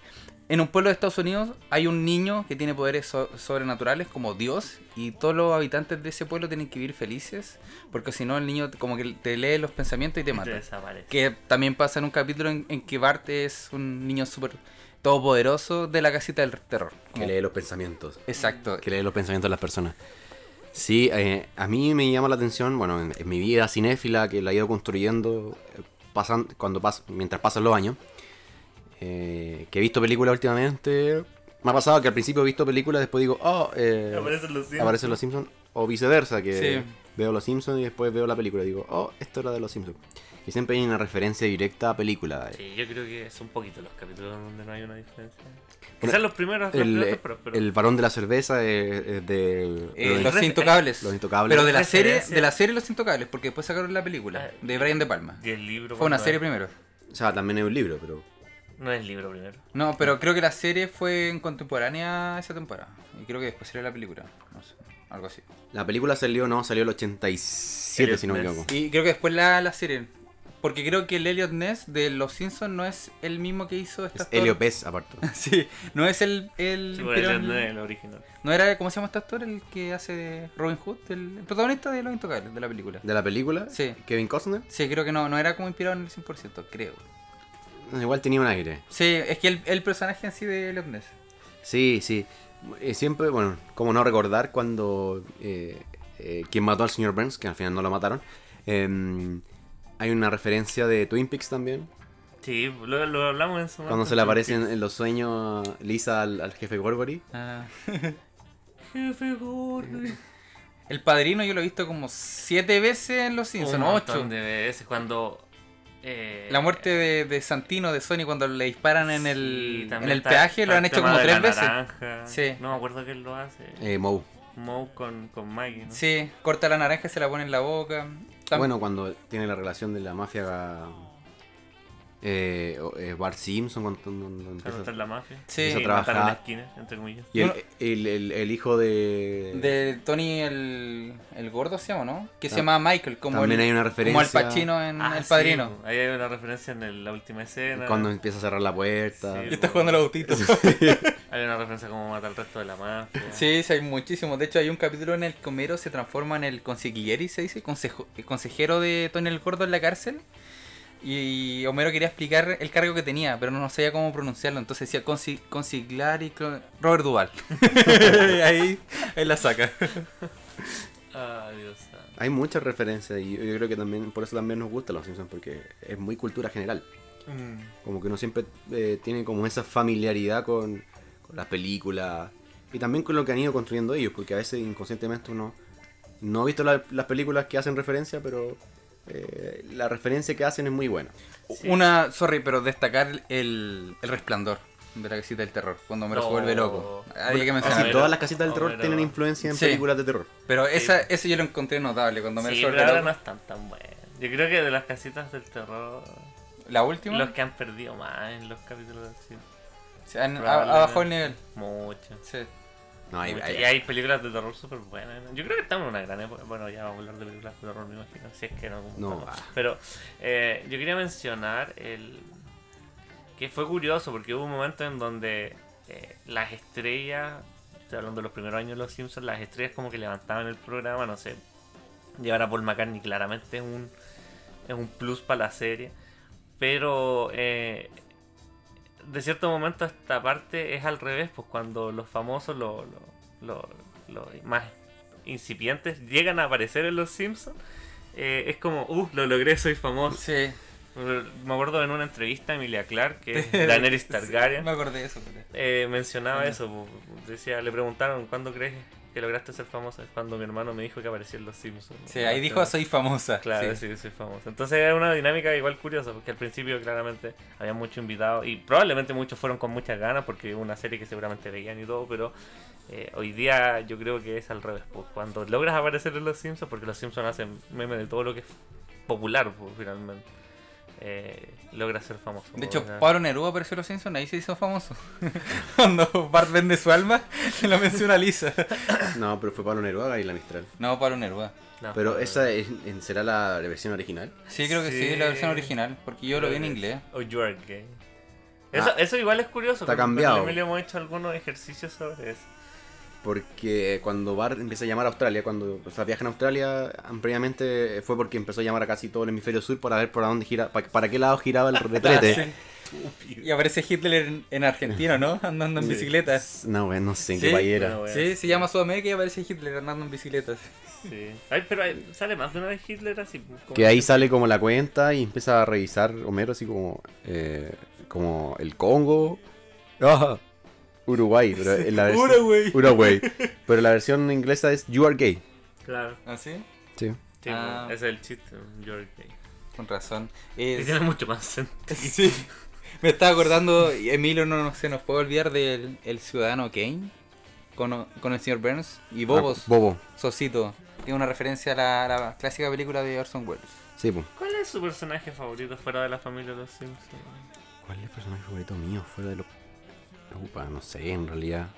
en un pueblo de Estados Unidos hay un niño que tiene poderes so- sobrenaturales como Dios y todos los habitantes de ese pueblo tienen que vivir felices porque si no el niño como que te lee los pensamientos y te Y mata. te desaparece. Que también pasa en un capítulo en, en que Bart es un niño súper todopoderoso de la casita del terror. Que lee los pensamientos. Exacto. Que lee los pensamientos de las personas. Sí, eh, a mí me llama la atención, bueno, en, en mi vida cinéfila que la he ido construyendo eh, pasan, cuando pas, mientras pasan los años, eh, que he visto películas últimamente. Me ha pasado que al principio he visto películas, después digo, oh, eh, Aparecen los Simpsons. aparecen los Simpsons, o viceversa, que Sí. veo los Simpsons y después veo la película y digo, oh, esto era de los Simpsons. Y siempre hay una referencia directa a película. Sí, yo creo que son poquitos los capítulos donde no hay una diferencia. Bueno, Quizás los primeros, los El, primeros eh, temporadas, pero el varón de la cerveza es, es de... Eh, los Refer- intocables. Los Intocables. Pero de la serie, de la serie Los Intocables, porque después sacaron la película Ah, de Brian De Palma. y el libro. Fue una serie primero. O sea, también es un libro, pero... No es libro primero. No, pero creo que la serie fue en contemporánea a esa temporada. Y creo que después salió la película. No sé, algo así. La película salió, no, salió el 87, Elliot si no me equivoco. Y creo que después la, la serie. Porque creo que el Elliot Ness de Los Simpsons no es el mismo que hizo esta Es Helio Pez, aparte. Sí, no es el. el, Sí, pero el, el- el original. no era, ¿cómo se llama este actor? El que hace de Robin Hood, el, el protagonista de Los Intocables, de la película. De la película, Sí. Kevin Costner, Sí, creo que no, no era como inspirado en el 100%, creo. Igual tenía un aire. Sí, es que el, el personaje en sí de Ness. Sí, sí. Eh, siempre, bueno, como no recordar cuando eh, eh, quien mató al señor Burns, que al final no lo mataron. em, hay una referencia de Twin Peaks también. Sí, lo, lo hablamos en su momento. Cuando se le aparecen en los sueños Lisa al, al jefe Gorgory. Ah. Jefe gordo. El padrino yo lo he visto como siete veces en Los Simpsons, ocho. de veces cuando. Eh, La muerte de, de Santino de Sony cuando le disparan en el, en el está- peaje está lo han hecho como tres veces. naranja. Sí. No me acuerdo quién lo hace. Eh, Moe. Moe con, con Maggie, ¿no? Sí, corta la naranja y se la pone en la boca. Bueno, cuando tiene la relación de la mafia. Eh, eh, Bart Simpson, cuando, cuando- empieza- está en la mafia. Sí. empieza a trabajar. la esquina, entre comillas. Y el, el, el- el hijo de. de Tony el, el gordo se llama, ¿no? Que se llama Michael, como también el, hay una como referencia. el Pacino en Ah, El sí, Padrino. ahí hay una referencia en el- la última escena. Cuando empieza a cerrar la puerta. Sí. Y está jugando el autito. Hay una referencia como mata al resto de la mafia. Sí, sí, hay muchísimo. De hecho, hay un capítulo en el que Homero se transforma en el consiglieri, se dice, consejo- el consejero de Tony el Gordo en la cárcel. Y Homero quería explicar el cargo que tenía, pero no sabía cómo pronunciarlo. Entonces decía consi consigliari clo- Robert Duval. ahí, ahí la saca. Ay, Dios. Hay muchas referencias y yo yo creo que también por eso también nos gusta los Simpsons porque es muy cultura general. Mm. Como que uno siempre eh, tiene como esa familiaridad con, con las películas y también con lo que han ido construyendo ellos, porque a veces inconscientemente uno no ha visto la- las películas que hacen referencia, pero eh, la referencia que hacen es muy buena. Una, sorry, pero destacar el, el resplandor de la casita del terror, cuando Homero se No. vuelve loco. Había que Ah. Casi Homero- todas las casitas del terror Homero- tienen influencia en Sí. películas de terror. Pero esa, ese yo lo encontré notable cuando Homero Sí, se pero ahora loco. no están tan buenas. Yo creo que de las casitas del terror, La última, los que han perdido más en los capítulos del cine. se han- ha, bajado el nivel. Mucho. Sí. No, hay, hay- hay películas de terror súper buenas. Yo creo que estamos en una gran época. Bueno, ya vamos a hablar de películas de terror, me imagino. Si es que no. No, ah. Pero eh, yo quería mencionar el que fue curioso porque hubo un momento en donde eh, las estrellas, estoy hablando de los primeros años de Los Simpsons, las estrellas como que levantaban el programa, no sé. Llevar a Paul McCartney claramente es un, es un plus para la serie. Pero eh, de cierto momento esta parte es al revés, pues cuando los famosos, los lo, lo- lo más incipientes, llegan a aparecer en Los Simpsons, eh, es como, uh, lo logré, soy famoso. Sí. Me acuerdo en una entrevista a Emilia Clark, que es Daenerys Targaryen, Me acordé de eso. pero- eh, mencionaba Sí. eso. pu- Decía, le preguntaron, ¿cuándo crees que lograste ser famosa? Es Cuando mi hermano me dijo que aparecía en Los Simpsons. Sí, ahí dijo soy famosa. Claro, Sí. sí, soy famoso. Entonces era una dinámica igual curiosa, porque al principio claramente había muchos invitados y probablemente muchos fueron con muchas ganas porque es una serie que seguramente veían y todo, pero eh, hoy día yo creo que es al revés. Pues, cuando logras aparecer en Los Simpsons, porque Los Simpsons hacen meme de todo lo que es popular, pues, finalmente, eh, logras ser famoso. De hecho, sea, Pablo Neruda apareció en Los Simpsons, ahí se hizo famoso. Cuando Bart vende su alma, lo menciona Lisa. No, pero fue Pablo Neruda y la Mistral. No, Pablo Neruda. no, Pero Pablo- esa es- será la versión original. Sí, creo que sí, Sí. la versión original, porque yo lo vi en inglés. O you are gay. Eso, Ah. eso igual es curioso. Está cambiado. Emilio hemos hecho algunos ejercicios sobre eso. Porque cuando Bart empieza a llamar a Australia, cuando o sea, viaja a Australia, previamente fue porque empezó a llamar a casi todo el hemisferio sur para ver por dónde gira, pa- para qué lado giraba el retrete. Y aparece Hitler en, en Argentina, ¿no? Andando en bicicleta. No, güey, no sé en Sí, qué país era. bueno, bueno. Sí, se llama Sudamérica y aparece Hitler andando en bicicletas. Sí. Ay, pero hay- sale más de una vez Hitler así. como- Que ahí sale como la cuenta y empieza a revisar Homero así como eh, como el Congo, ah, Uruguay, pero en la versión Uruguay. Uruguay. Pero la versión inglesa es You Are Gay. Claro. ¿Ah, sí? Sí. Sí, Ah. ese es el chiste. You're gay. Con razón. Y Es- tiene mucho más sentido. Sí. Me estaba acordando, y Emilio no se nos puede olvidar del el ciudadano Kane con, con el señor Burns y Bobos, Ah, Bobo. Sosito. Tiene una referencia a la, a la clásica película de Orson Welles. Sí, pues. ¿Cuál es su personaje favorito fuera de la familia de los Simpsons? ¿Cuál es el personaje favorito mío fuera de los Upa, no sé, en realidad.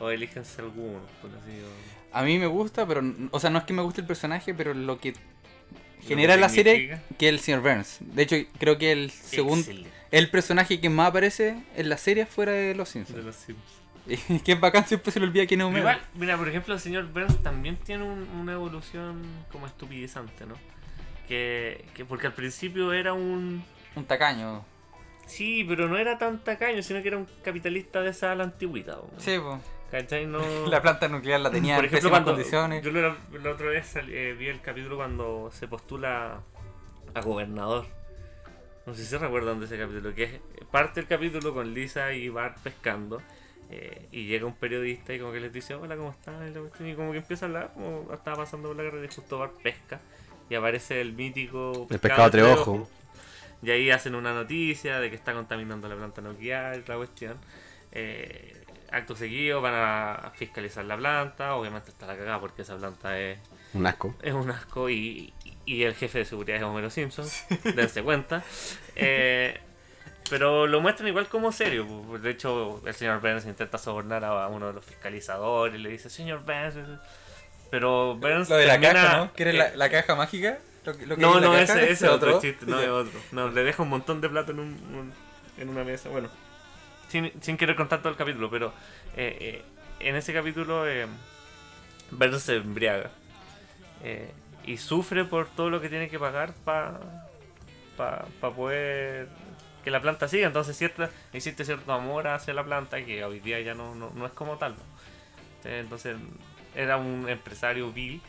O elígense alguno, por así o- A mí me gusta, pero, o sea, no es que me guste el personaje, pero lo que Lo genera que la serie que el señor Burns. De hecho, creo que el segundo, el personaje que más aparece en la serie fuera de Los de Simpsons. los Simpsons. Que es bacán, siempre se le olvida quién es Homero. Igual, mira, por ejemplo, el señor Burns también tiene un- una evolución como estupidizante, ¿no? Que, que porque al principio era un... Un tacaño. Sí, pero no era tan tacaño, sino que era un capitalista de esa a la antigüedad. ¿no? Sí, pues. ¿Cachai? No... La planta nuclear la tenía Por en ejemplo, pésimas cuando condiciones. yo la, la otra vez eh, vi el capítulo cuando se postula a gobernador. No sé si se recuerdan de ese capítulo, que es parte del capítulo con Lisa y Bart pescando. eh, y llega un periodista y como que les dice, hola, ¿cómo están? Y, la cuestión, y como que empieza a hablar, como estaba pasando por la carrera y justo Bart pesca. Y aparece el mítico El pescado tres ojos. Y ahí hacen una noticia de que está contaminando la planta nuclear, la cuestión. Eh, acto seguido van a fiscalizar la planta, obviamente está la cagada porque esa planta es, Un asco. es un asco y, y el jefe de seguridad es Homero Simpson, dense cuenta. Eh, pero lo muestran igual como serio. De hecho, el señor Burns intenta sobornar a uno de los fiscalizadores, le dice, señor Burns... Pero Burns Lo de la caja, ¿no? ¿Quieres la, eh, la caja mágica? Lo, que- lo que no, no, ese, ese es otro otro. chiste, no es otro. No, le deja un montón de plata en, un, un- en una mesa. Bueno, sin, sin querer contar todo el capítulo, pero eh, eh, en ese capítulo eh, se embriaga eh, y sufre por todo lo que tiene que pagar para pa, pa poder que la planta siga. Entonces cierta, existe cierto amor hacia la planta que hoy día ya no, no, no es como tal. ¿no? Entonces era un empresario vil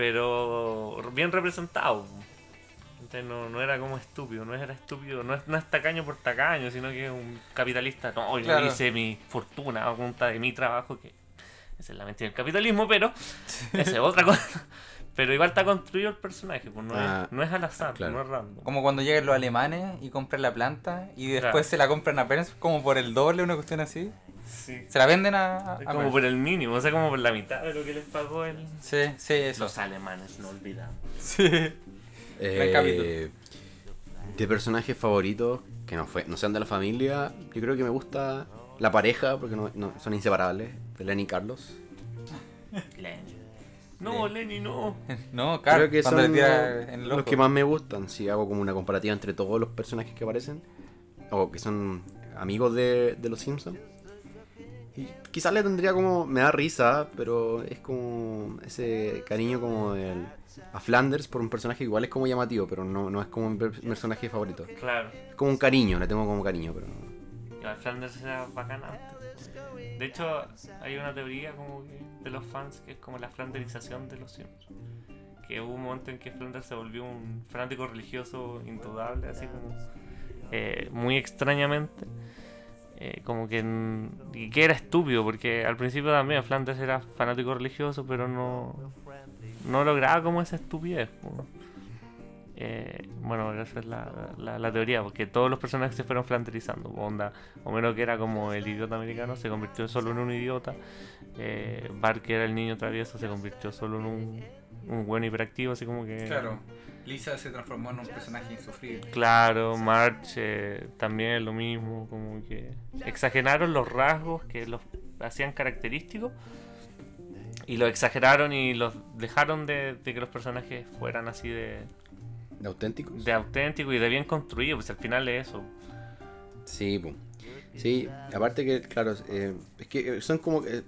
pero bien representado. Entonces no, no era como estúpido, no era estúpido, no es, no es tacaño por tacaño, sino que es un capitalista. No, yo Claro. hice mi fortuna a punta de mi trabajo, que esa es la mentira del capitalismo, pero esa es otra cosa. Pero igual está construido el personaje, pues no, Ah, es, no es al azar, claro. no es random. Como cuando llegan los alemanes y compran la planta y después Claro. se la compran a Burns como por el doble, una cuestión así. Sí. Se la venden a, como por el mínimo, o sea, como por la mitad de lo que les pagó el... Sí, sí, eso. Los alemanes, no olvidamos. Sí. Eh, de personajes favoritos que no, fue, no sean de la familia, yo creo que me gusta la pareja, porque no, no- son inseparables, de Lenny y Carlos. Lenny. No, Lenny, no. No, claro, creo que son los, que más me gustan, si hago como una comparativa entre todos los personajes que aparecen, o que son amigos de, de los Simpsons. Y quizás le tendría como. Me da risa, pero es como. Ese cariño como del. A Flanders por un personaje igual es como llamativo, pero no, no es como un per- personaje favorito. Claro. Es como un cariño, le tengo como cariño, pero. Igual Flanders era bacán antes. De hecho, hay una teoría como que de los fans que es como la flanderización de los Sims. Que hubo un momento en que Flanders se volvió un fanático religioso indudable, así como eh, muy extrañamente. Eh, como que, que era estúpido, porque al principio también Flanders era fanático religioso, pero no, no lograba como esa estupidez. Eh, bueno, esa es la, la, teoría, porque todos los personajes se fueron flanderizando. Onda, Homero, que era como el idiota americano, se convirtió solo en un idiota. Eh, que era el niño travieso, se convirtió solo en un, un buen hiperactivo, así como que. Claro. Lisa se transformó en un personaje insufrible. Claro, March eh, también es lo mismo, como que exageraron los rasgos que los hacían característicos y los exageraron y los dejaron de, de que los personajes fueran así de, ¿De auténticos? de auténticos y de bien construidos, pues al final es eso. Sí, po. Sí, aparte que, claro, eh, es que son como que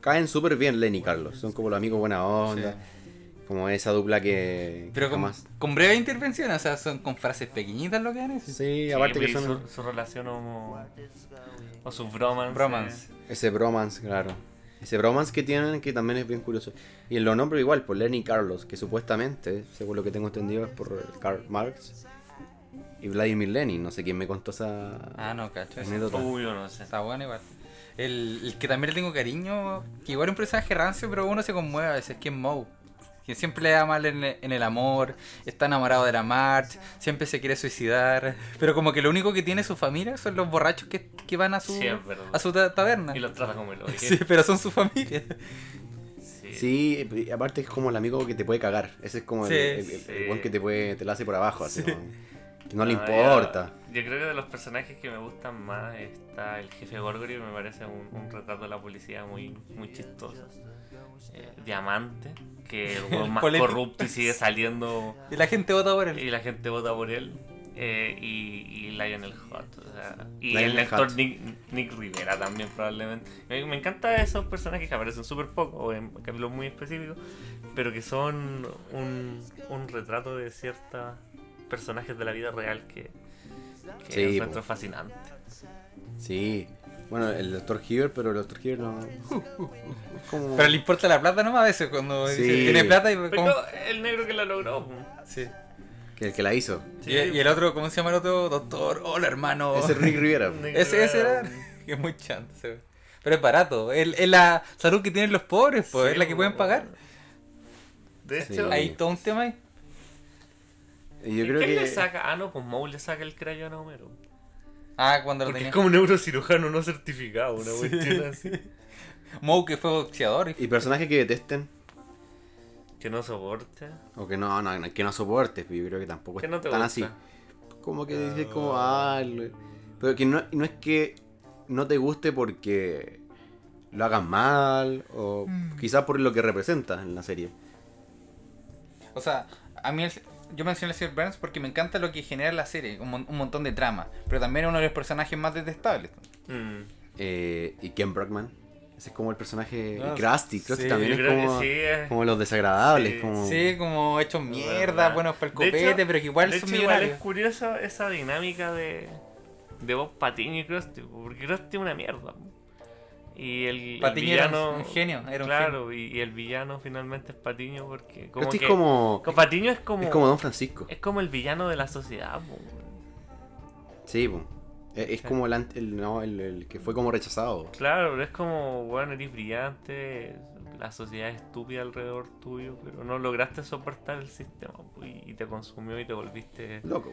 caen súper bien Lenny y Carlos. Son como los amigos buena onda. Como esa dupla que. Pero que con, jamás- con breve intervención, o sea, son con frases pequeñitas lo que han hecho. Sí, Sí, aparte que son. su, su relación como, o su bromance. Bromance. Ese bromance, claro. Ese bromance que tienen que también es bien curioso. Y en los nombres igual, por Lenny Carlos, que supuestamente, según lo que tengo entendido, es por Karl Marx y Vladimir Lenin. No sé quién me contó esa Ah, no, cacho. Uy, yo no sé. Está bueno igual. El, el que también le tengo cariño, que igual es un personaje rancio, pero uno se conmueve a veces, que es Moe. Que siempre le da mal en, en el amor, está enamorado de la March, siempre se quiere suicidar, pero como que lo único que tiene su familia son los borrachos que, que van a su, Sí, a su ta- taberna. Y los trata como el oye. Sí, pero son su familia. Sí. Sí, y aparte es como el amigo que te puede cagar. Ese es como el- Sí, el, el- sí. el buen que te puede, te la hace por abajo, así como que no le Ah, importa. Yo creo que de los personajes que me gustan más está el jefe Gorgory, me parece un, un retrato de la policía muy, muy chistoso. Eh, Diamante, que es el más Político. corrupto y sigue saliendo Y la gente vota por él. y la gente vota por él. Eh, y, y Lionel Hot, o sea, y Lionel el actor. Nick, Nick Rivera también probablemente. Me, me encantan esos personajes que aparecen súper poco o en capítulos muy específicos, pero que son un, un retrato de ciertos personajes de la vida real que, que Sí, encuentro fascinante. Sí. Bueno, el Dr. Hibbert, pero el Dr. Hibbert no. Como. Pero le importa la plata nomás a veces cuando Sí. dice, tiene plata y Pero como- el negro que la logró. Sí. Que el que la hizo. Y, y el otro, ¿cómo se llama el otro? Doctor, hola hermano. Ese es Rick Rivera. Nick Ese, era. Que es muy ese güey. Pero es barato. Es, es la salud que tienen los pobres, pues. Sí, es la que pueden pagar. De Sí. hecho, Hay todo un tema ahí. Y yo ¿y creo ¿quién que. le saca? Ah, no, pues Moe le saca el crayón a Homero. Ah, cuando lo Porque tenía. es como un neurocirujano no certificado, una Sí. cuestión así. Moe que fue boxeador. Y personajes que detesten. Que no soporte. O que no, no, no, que no soportes, pero yo creo que tampoco Que es no te tan gusta. así. Como que dices como, ah, lo- pero que no, no es que no te guste porque lo hagas mal o quizás por lo que representa en la serie. O sea, a mí el- yo mencioné a Sir Burns porque me encanta lo que genera la serie. Un, un montón de trama. Pero también es uno de los personajes más detestables. Mm. Eh, y Ken Brockman, ese es como el personaje. Ah, y Krusty, Krusty sí, también es como, que sí. es- como los desagradables. Sí, como... Sí, como hechos mierda, verdad. buenos para el copete, hecho- pero que igual de son hecho, igual es curioso esa dinámica de, de Bob Patiño y Krusty. Porque Krusty es una mierda. Y el, el Patiño era un- villano. genio, era un claro, Y, y el villano finalmente es Patiño porque. Como que, es como, como Patiño es como. es como Don Francisco. es como el villano de la sociedad. po. Sí, po. Es, es Sí. como el, el, no, el, el que fue como rechazado. Claro, pero es como, bueno, eres brillante, la sociedad es estúpida alrededor tuyo, pero no lograste soportar el sistema po, y, y te consumió y te volviste... Loco.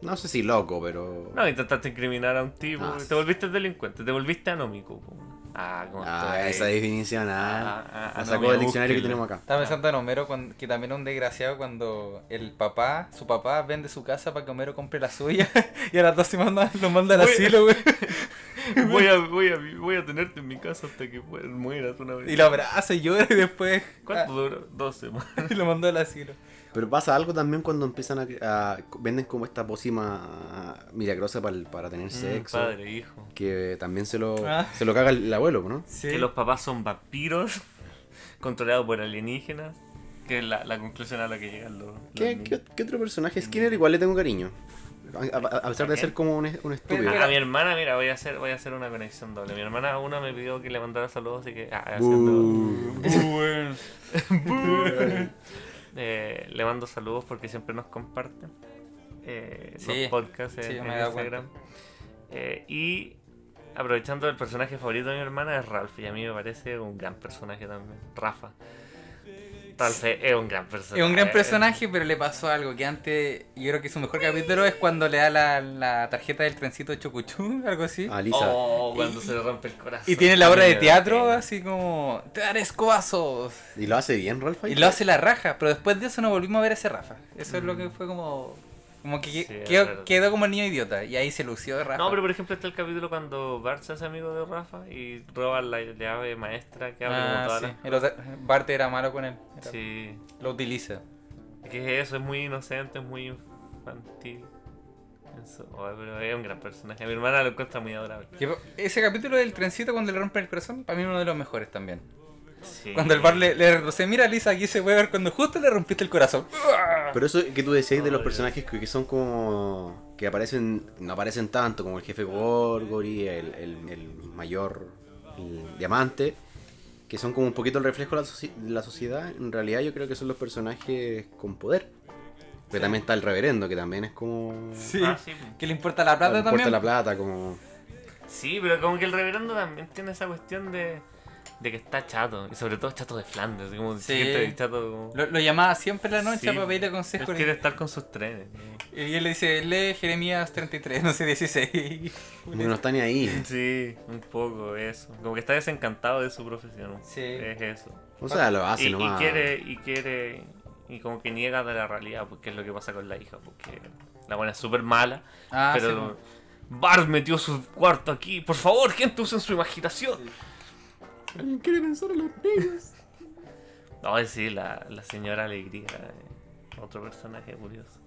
No sé si loco, pero. No, intentaste incriminar a un tipo, Ah, te volviste delincuente, te volviste anómico. po. Ah, como Ah, esa definición, ah. Ah, ah, la ah, sacó no, del diccionario que tenemos acá. Estaba pensando en Homero, cuando- que también es un desgraciado cuando el papá, su papá vende su casa para que Homero compre la suya y a las dos semanas lo manda al Voy- asilo, güey. voy, a, voy, a, voy a tenerte en mi casa hasta que mueras una vez. Y lo abraza y llora y después ¿Cuánto duró? Dos semanas. y lo mandó al asilo. Pero pasa algo también cuando empiezan a, a- venden como esta pócima milagrosa para, para tener Mm, sexo. padre, hijo. Que también se lo, Ah. se lo caga el abuelo, ¿no? Sí. Que los papás son vampiros controlados por alienígenas. Que es la, la conclusión a la que llegan los. los ¿Qué, qué- qué otro personaje? Skinner igual le tengo cariño. A, a- a pesar de ser como un, un estúpido. A mi hermana, mira, voy a hacer, voy a hacer una conexión doble. Mi hermana una me pidió que le mandara saludos, así que ah, haciendo. eh, le mando saludos porque siempre nos comparten eh, Sí, los podcasts en, sí, Instagram. Eh, y aprovechando el personaje favorito de mi hermana es Ralph y a mí me parece un gran personaje también, Rafa. Ralph es un gran personaje. Es un gran personaje, pero le pasó algo que antes, yo creo que su mejor capítulo es cuando le da la, la tarjeta del trencito Chocuchú, algo así. A Lisa. Oh, cuando se le rompe el corazón. Y tiene la obra de teatro así como, te daré escobazos. Y lo hace bien, Ralph. Y lo hace la raja, pero después de eso no volvimos a ver a ese Rafa. Eso es lo que fue como... Como que Sí, quedó, quedó como el niño idiota y ahí se lució de Rafa. No, pero por ejemplo está el capítulo cuando Bart se hace amigo de Rafa y roba la llave maestra que abre como Ah, todas sí. las- otro- Bart era malo con él. Era- Sí. Lo utiliza. Que es eso, es muy inocente, es muy infantil. Eso, oh, pero es un gran personaje. A mi hermana lo encuentra muy adorable. Que- Ese capítulo del trencito cuando le rompen el corazón, para mí es uno de los mejores también. Sí. Cuando el bar le, le mira Lisa, aquí se puede ver cuando justo le rompiste el corazón. Pero eso que tú decías de los Ay, personajes que, que son como. que aparecen. no aparecen tanto, como el jefe Gorgory, el, el, el mayor el diamante, que son como un poquito el reflejo de la, de la sociedad. En realidad, yo creo que son los personajes con poder. Pero también está el reverendo, que también es como. Sí. Ah, sí. Que le importa la plata le importa también. la plata, como. Sí, pero como que el reverendo también tiene esa cuestión de, de que está chato. Y sobre todo chato de Flanders. Como Sí. y chato como... Lo, lo llamaba siempre en la noche Sí. para pedirle Él consejos. quiere estar con sus trenes. ¿no? Y él le dice, lee Jeremías 33, no sé, 16. como no está ni ahí. Sí, un poco eso. Como que está desencantado de su profesión. Sí. Es eso. O sea, lo hace y, y nomás. quiere, y quiere, y como que niega de la realidad, porque es lo que pasa con la hija, porque la buena es súper mala, Ah, sí, pero Bart metió su cuarto aquí, por favor, gente, usen su imaginación. ¿Alguien quiere pensar en los niños? No, sí, la, la señora Alegría, eh, otro personaje curioso.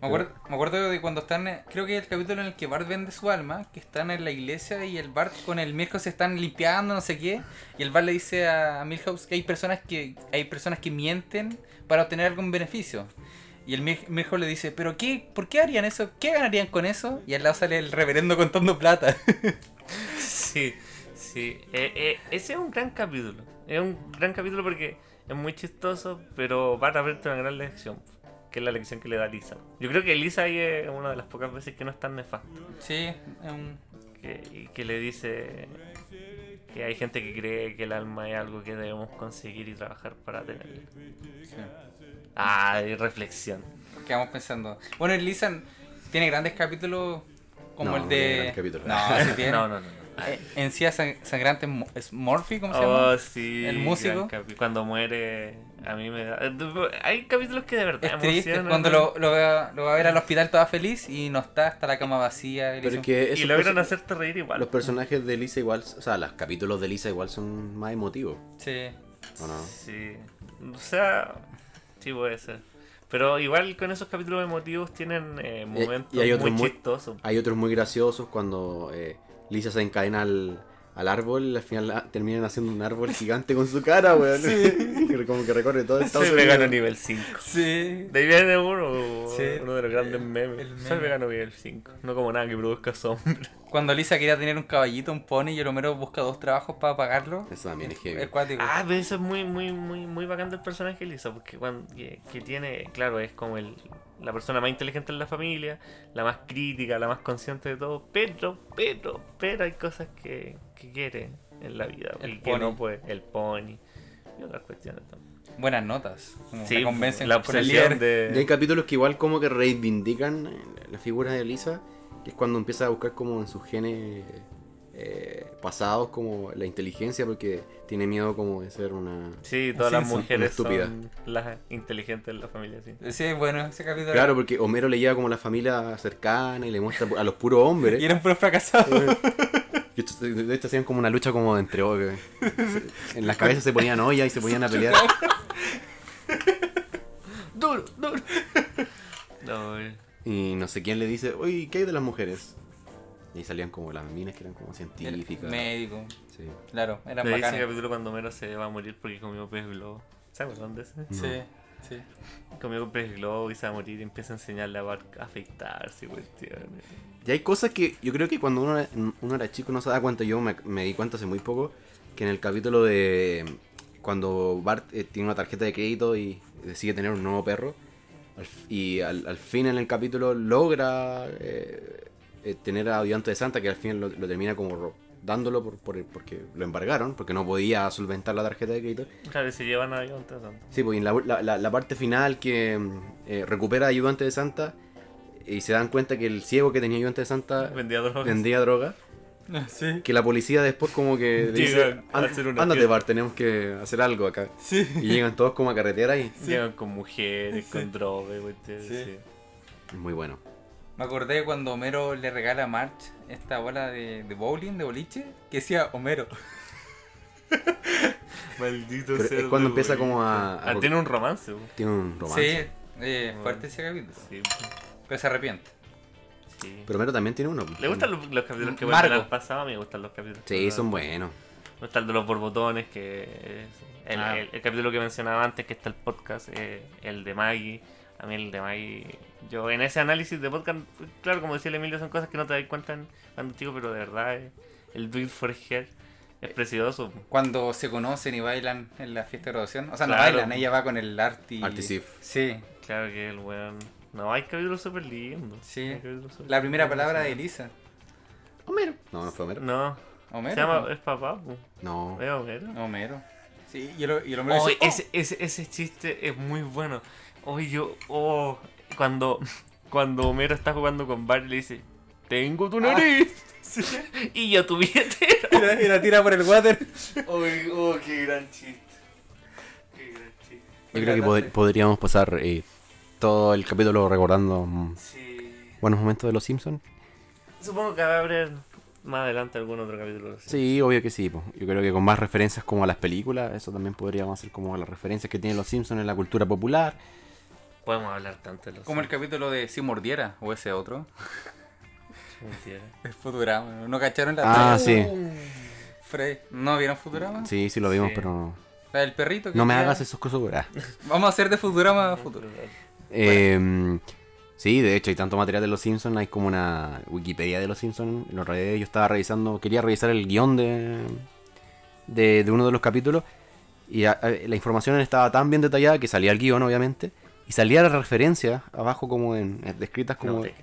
Me acuerdo, me acuerdo de cuando están, eh, creo que es el capítulo en el que Bart vende su alma, que están en la iglesia y el Bart con el Milhouse se están limpiando, no sé qué, y el Bart le dice a Milhouse que hay personas que hay personas que mienten para obtener algún beneficio. Y el Mil- Milhouse le dice, ¿pero qué? ¿Por qué harían eso? ¿Qué ganarían con eso? Y al lado sale el reverendo contando plata. Sí, sí, eh, eh, ese es un gran capítulo, es un gran capítulo porque es muy chistoso, pero Bart aprende una gran lección, que es la lección que le da Lisa. Yo creo que Lisa ahí es una de las pocas veces que no es tan nefasto. sí, es un- que, y que le dice que hay gente que cree que el alma es algo que debemos conseguir y trabajar para tenerlo. sí. Ah, y reflexión. quedamos pensando. Bueno, el Lisa tiene grandes capítulos como No, el de... No, sí tiene. No, no, no. Eh, En sí es Morphy, ¿cómo se Oh, llama? sí. El músico. Cuando muere, a mí me da. Hay capítulos que de verdad Es triste emocionan. cuando lo, lo, va, lo va a ver al hospital toda feliz y no está, está la cama vacía. Pero que Y logran hacerte reír igual. los personajes de Lisa igual, o sea, los capítulos de Lisa igual son más emotivos, Sí. ¿o no? Sí. O sea, sí puede ser. Pero igual con esos capítulos emotivos tienen eh, momentos y hay otros muy muy- chistosos. Hay otros muy graciosos cuando eh, Lisa se encadena al, al árbol y al final terminan haciendo un árbol gigante con su cara, weón. Como que recorre todo Estados Soy vegano nivel 5. Sí. De ahí viene uno, Sí. uno de los grandes El- memes. el Soy meme. vegano nivel 5. No como nada que produzca sombra. Cuando Lisa quería tener un caballito, un pony, y el Homero busca dos trabajos para pagarlo. Eso también es heavy. Es cuático. Ah, pero eso es muy, muy, muy, muy bacán del personaje de Lisa, porque cuando, que, que tiene, claro, es como el, la persona más inteligente en la familia, la más crítica, la más consciente de todo, pero, pero, pero hay cosas que, que quiere en la vida El pony. no puede, el pony y otras cuestiones también. Buenas notas. Como Sí, convencen la obsesión líder. Y hay de... capítulos que igual como que reivindican eh, la figura de Lisa, que es cuando empieza a buscar como en sus genes eh, pasados como la inteligencia porque tiene miedo como de ser una... Sí, todas Sí, las mujeres estúpidas. son las inteligentes de la familia, sí. Sí, bueno, ese capítulo. Claro, porque Homero le lleva como la familia cercana y le muestra a los puros hombres. Y eran puros fracasados. Y esto- De hecho hacían como una lucha como entre hombres. En las cabezas se ponían ollas y se ponían a pelear. duro, duro. No, eh. Y no sé quién le dice, oye, ¿qué hay de las mujeres? Y ahí salían como las minas que eran como El científicas. médico. Sí. Claro, eran bacanas. capítulo cuando Homero se va a morir porque comió pez globo. ¿Se acuerdan de ese? Sí, sí. Comió pez globo y se va a morir y empieza a enseñarle a Bart a afeitarse y cuestiones. Y hay cosas que yo creo que cuando uno, uno era chico no se da cuenta, yo me, me di cuenta hace muy poco, que en el capítulo de cuando Bart eh, tiene una tarjeta de crédito y decide tener un nuevo perro, y al, al fin en el capítulo logra eh, eh, tener a ayudante de Santa, que al fin lo, lo termina como dándolo por, por- porque lo embargaron, porque no podía solventar la tarjeta de crédito. Claro, y se llevan a ayudante de Santa. Sí, pues en la, la- la- la parte final que eh, recupera ayudante de Santa y se dan cuenta que el ciego que tenía ayudante de Santa Vendía drogas. vendía droga. Sí. Que la policía después como que dice, a "Án- hacer una ándate fiesta". Bart, tenemos que hacer algo acá. Sí. Y llegan todos como a carretera y Llegan con mujeres, con drogas, Sí. sí. muy bueno. Me acordé cuando Homero le regala a March esta bola de, de bowling, de boliche, que decía Homero. Maldito Pero es cuando empieza como a- a- Ah, tiene un romance. Tiene un romance. Sí, eh, fuerte ese capítulo. Sí, Pero se arrepiente. sí. Pero Mero también tiene uno. ¿Le gustan los, los capítulos que vuelven al pasado? A mí me gustan los capítulos. que Sí, son buenos. Me gusta el de los borbotones, que es el, Ah. el- el capítulo que mencionaba antes, que está el podcast, eh, el de Maggie. A mí el de Maggie, yo en ese análisis de podcast, claro, como decía el Emilio, son cosas que no te das cuenta en- cuando chico, pero de verdad, eh, el Do It For Her es precioso. Cuando se conocen y bailan en la fiesta de graduación. O sea, no Claro. bailan, ella va con el Arti. Artisif. Sí. Claro que el weón... No, hay capítulos súper lindos. Sí. Súper La primera palabra de Elisa. Homero. No, no fue Homero. No, Homero. se llama... ¿no? Es papá, po. No. ¿Es Homero? Homero. Sí, y el, y el Homero Oh, dice, "Oh". ese, ese, ese chiste es muy bueno. Oye, yo, oh, cuando, cuando Homero está jugando con Bart y le dice, tengo tu nariz. y yo tu billetera. Y la, y la tira por el water. Oye, oh, qué gran chiste. Qué gran chiste. Yo creo que pod- podríamos pasar eh, todo el capítulo recordando mm, Sí. buenos momentos de Los Simpsons. Supongo que va a haber más adelante algún otro capítulo. Sí, obvio que sí. po. Yo creo que con más referencias como a las películas, eso también podríamos hacer como las referencias que tienen Los Simpsons en la cultura popular. Podemos hablar tanto de los Como el capítulo de Si Mordiera, o ese otro. Simpsons. Es Futurama. ¿no? ¿No cacharon la Ah, sí. Frey. ¿No vieron Futurama? Sí, sí lo vimos, Sí. pero no, La del perrito. que no me queda- hagas esos cosas. ah. Vamos a hacer de Futurama a futuro. Eh, sí, de hecho hay tanto material de Los Simpsons, hay como una Wikipedia de Los Simpsons. Lo revisé, yo estaba revisando, quería revisar el guion de, de, de uno de los capítulos y a- a- la información estaba tan bien detallada que salía el guion, obviamente, y salía la referencia abajo como en, en- descritas como No te-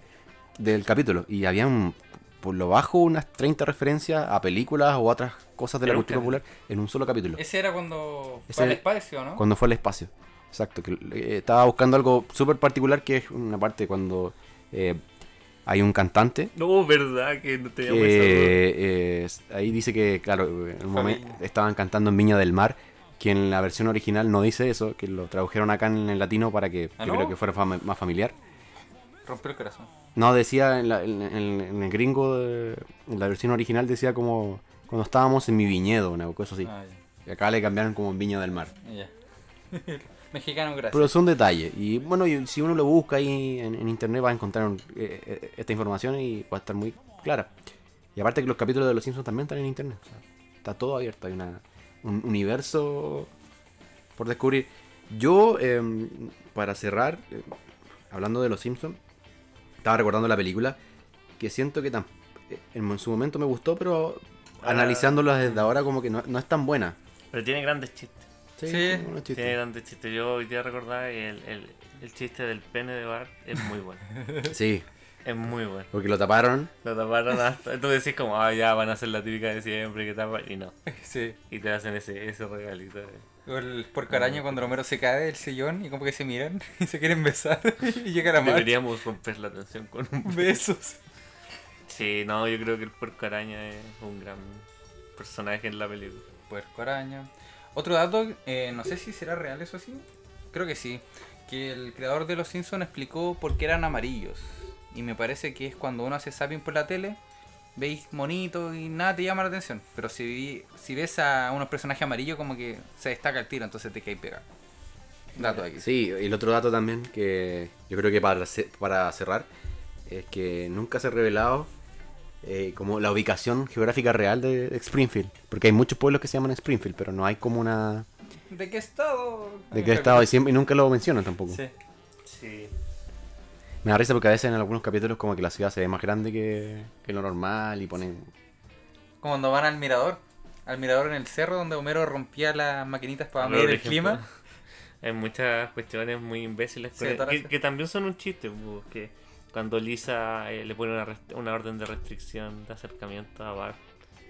del capítulo y habían por lo bajo unas 30 referencias a películas o otras cosas de la cultura popular en un solo capítulo. Ese era cuando Ese- fue al espacio, ¿no? Cuando fue al espacio. Exacto. Que, eh, estaba buscando algo súper particular que es una parte cuando eh, hay un cantante. No, verdad que no esa Que eh, ahí dice que, claro, en un momento Familia. estaban cantando en Viña del Mar. Que en la versión original no dice eso, que lo tradujeron acá en el latino para que ¿Ah, yo no? creo que fuera más familiar. Rompió el corazón. No, decía en, la- en- en- en el gringo, de- en la versión original decía como cuando estábamos en mi viñedo, una cosa así. Ah, Y acá le cambiaron como en Viña del Mar. ya. ya. Mexicano, gracias. Pero son detalles. Y bueno, y si uno lo busca ahí en, en internet va a encontrar un- eh, eh, esta información y va a estar muy clara. Y aparte que los capítulos de Los Simpsons también están en internet. o sea, está todo abierto. Hay una, un universo por descubrir. Yo, em, para cerrar, eh, hablando de Los Simpsons, estaba recordando la película que siento que tam- eh, en su momento me gustó, pero Ah. analizándola desde ahora como que no, no es tan buena. Pero tiene grandes chistes. Sí. tiene unos chistes. Tiene grandes chistes. Yo hoy día recordaba que el, el, el chiste del pene de Bart es muy bueno. Sí, Es muy bueno. porque lo taparon. Lo taparon hasta. Entonces decís como, ah, ya van a hacer la típica de siempre que tapa. Y no. Sí. Y te hacen ese, ese regalito. de- O el porco araña cuando Romero se cae del sillón y como que se miran y se quieren besar y llega la madre. Deberíamos romper la tensión con un Besos. Sí, no, yo creo que el puerco araña es un gran personaje en la película. Puerco araña. Otro dato, eh, no sé si será real eso así. Creo que sí. Que el creador de Los Simpsons explicó por qué eran amarillos. Y me parece que es cuando uno hace zapping por la tele, veis monito y nada te llama la atención. Pero si, vi- si ves a unos personajes amarillos, como que se destaca el tiro, entonces te caes pegado. Dato aquí. Sí, y el otro dato también que yo creo que para, para cerrar es que nunca se ha revelado eh, como la ubicación geográfica real de de Springfield. Porque hay muchos pueblos que se llaman Springfield, pero no hay como una... ¿De qué estado? ¿De qué estado? Y, siempre, y nunca lo mencionan tampoco. Sí. Sí. Me da risa porque a veces en algunos capítulos como que la ciudad se ve más grande que, que lo normal y ponen... Como cuando van al mirador. Al mirador en el cerro donde Homero rompía las maquinitas para Pero, medir el clima. Hay muchas cuestiones muy imbéciles Sí, con- todas que, también son un chiste, que cuando Lisa eh, le pone una, rest- una orden de restricción de acercamiento a Bart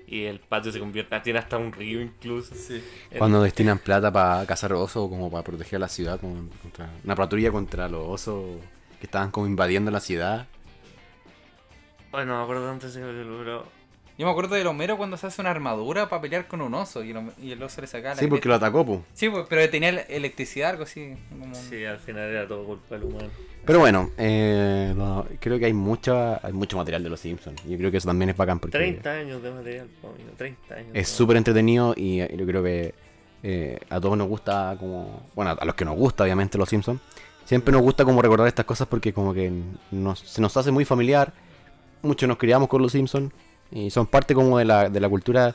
y el patio se convierte, tiene hasta un río incluso. Sí. El- Cuando destinan plata para cazar osos o como para proteger a la ciudad, como contra, una patrulla contra los osos que estaban como invadiendo la ciudad. Bueno, me acuerdo antes de ese pero Yo me acuerdo del Homero cuando se hace una armadura para pelear con un oso y el, hom- y el oso le sacaba la Sí, porque lo atacó, pues. Sí, pues, pero tenía ele- electricidad, algo así. Como sí, al final era todo culpa del humano. Pero bueno, eh, creo que hay mucha, hay mucho material de los Simpsons. Yo creo que eso también es bacán porque 30 años de material, amigo, 30 años. es súper entretenido y eh, yo creo que eh, a todos nos gusta como... Bueno, a los que nos gusta obviamente los Simpsons. Siempre nos gusta como recordar estas cosas porque como que nos, se nos hace muy familiar. Muchos nos criamos con los Simpsons y son parte como de la, de la cultura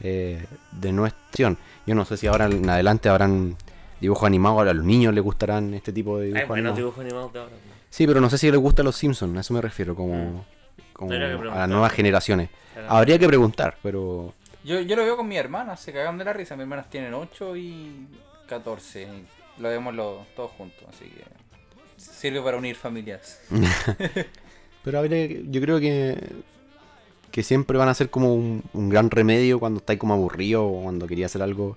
eh, de nuestra nación. Yo no sé si ahora en adelante habrán dibujos animados, ahora a los niños les gustarán este tipo de dibujos animados. dibujos animados de ahora. ¿no? Sí, pero no sé si les gusta los Simpsons, a eso me refiero, como, que a preguntar. las nuevas generaciones. Era- Habría que preguntar, pero Yo, yo lo veo con mi hermana, se cagan de la risa. Mis hermanas tienen 8 y 14. Lo vemos los- todos juntos, así que sirve para unir familias. pero habría, que- yo creo que que siempre van a ser como un, un gran remedio cuando estáis como aburrido o cuando quería hacer algo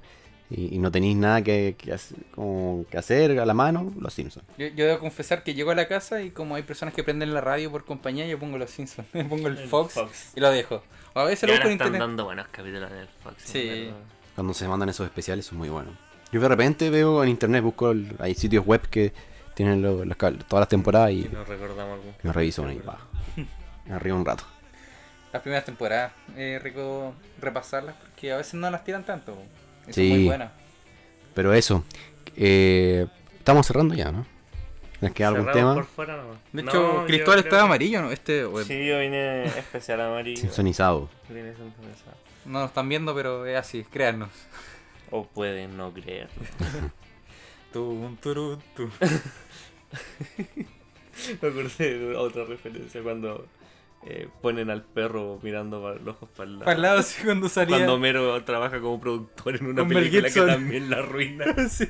y, y no tenéis nada que, que hacer, como que hacer a la mano, los Simpsons. Yo, yo debo confesar que llego a la casa y como hay personas que prenden la radio por compañía, yo pongo los Simpsons, me pongo el El Fox, Fox. y lo dejo. O a veces Y lo busco en están internet. dando buenos capítulos en el Fox. Sí. Cuando se mandan esos especiales son muy buenos. Yo de repente veo en internet, busco, el- hay sitios web que tienen lo- las todas las temporadas y Y nos recordamos algún. me reviso ahí, pa. Me arriba un rato. Las primeras temporadas, es rico repasarlas porque a veces no las tiran tanto. Y son Sí. muy buenas. Pero eso, eh, estamos cerrando ya, ¿no? ¿Les queda algún tema? por fuera nomás. De No, hecho, Cristóbal que- amarillo, ¿no? Este, o- Sí, yo vine especial amarillo. Simpsonizado. Vine sintonizado. no nos están viendo, pero es así, créannos. O pueden no creer. Tum, turun, tum. Me acordé de otra referencia cuando eh, ponen al perro mirando para los ojos para el lado. Para el lado, sí, cuando salía. Cuando Homero trabaja como productor en una Con película que también la arruina. Sí.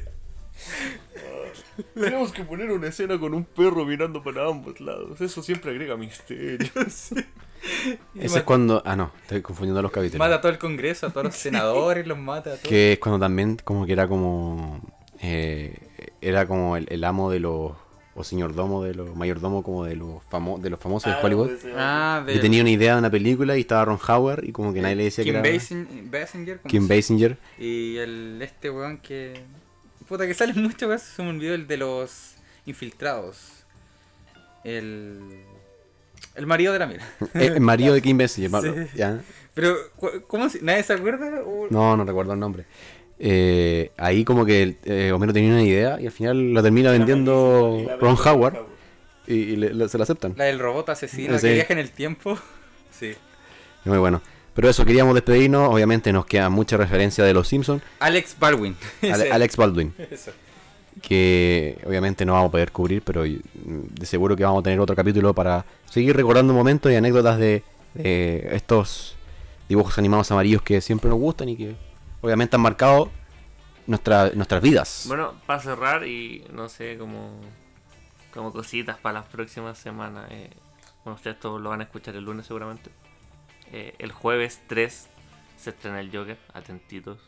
Tenemos que poner una escena con un perro mirando para ambos lados. Eso siempre agrega misterio. Y Ese es cuando... Ah, no, estoy confundiendo los capítulos. Mata a todo el congreso, a todos los senadores, los mata a todos. Que es cuando también como que era como... eh, era como el, el amo de los... O señordomo de los... Mayordomo como de los, famo- de los famosos de Hollywood. Ah, de Que tenía una idea de una película y estaba Ron Howard y como que nadie le decía Kim que era... Basin- Basinger. ¿cómo Kim Basinger. Y el este weón que. Puta, que sale mucho, weón. Se me olvidó el de los infiltrados. El. El marido de la mira. Eh, el marido de Kim Basinger. ma- Sí. ¿ya? Pero, cu- ¿cómo se.? ¿Nadie se acuerda? O- No, no recuerdo el nombre. Eh, ahí como que el- eh, Homero tenía una idea y al final la termina vendiendo Ron Howard y, y le- le- se la aceptan. La del robot asesino Sí. que viaja en el tiempo. Sí. Muy bueno. Pero eso, queríamos despedirnos. Obviamente nos queda mucha referencia de los Simpsons. Alex Baldwin. Ale-. Alex Baldwin, Eso. que obviamente no vamos a poder cubrir, pero de seguro que vamos a tener otro capítulo para seguir recordando momentos y anécdotas de, de estos dibujos animados amarillos que siempre nos gustan y que obviamente han marcado nuestra- nuestras vidas. Bueno, para cerrar y no sé, como, como cositas para las próximas semanas. eh, bueno, ustedes todos lo van a escuchar el lunes seguramente. Eh, el jueves 3 se estrena el Joker. Atentitos.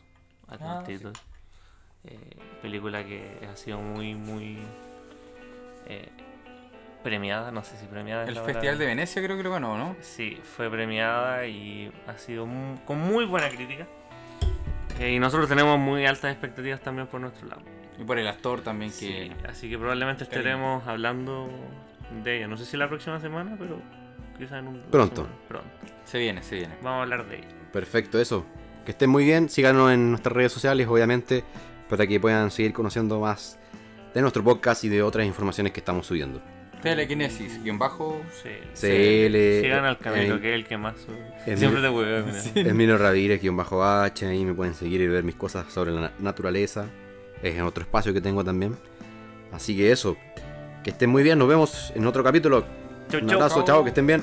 Atentitos. Eh, película que ha sido muy, muy eh, premiada. No sé si premiada. El Festival palabra. de Venecia creo que lo ganó, ¿no? Sí, fue premiada y ha sido con muy buena crítica. Eh, y nosotros tenemos muy altas expectativas también por nuestro lado. Y por el actor también que. Sí, así que probablemente estaremos hablando de ella. No sé si la próxima semana, pero en un Pronto. semana. Pronto. Se viene, se viene. Vamos a hablar de ella. Perfecto, eso. Que estén muy bien. Síganos en nuestras redes sociales, obviamente, para que puedan seguir conociendo más de nuestro podcast y de otras informaciones que estamos subiendo. Telequinesis, guion bajo. Sí. CL, Sigan al Camilo, eh, que es el que más sube. Siempre te hueveo. Emilio Ramírez, guion bajo H, ahí me pueden seguir y ver mis cosas sobre la na- naturaleza. Es en otro espacio que tengo también. Así que eso, que estén muy bien, nos vemos en otro capítulo. Chau, Un abrazo, chao, que estén bien.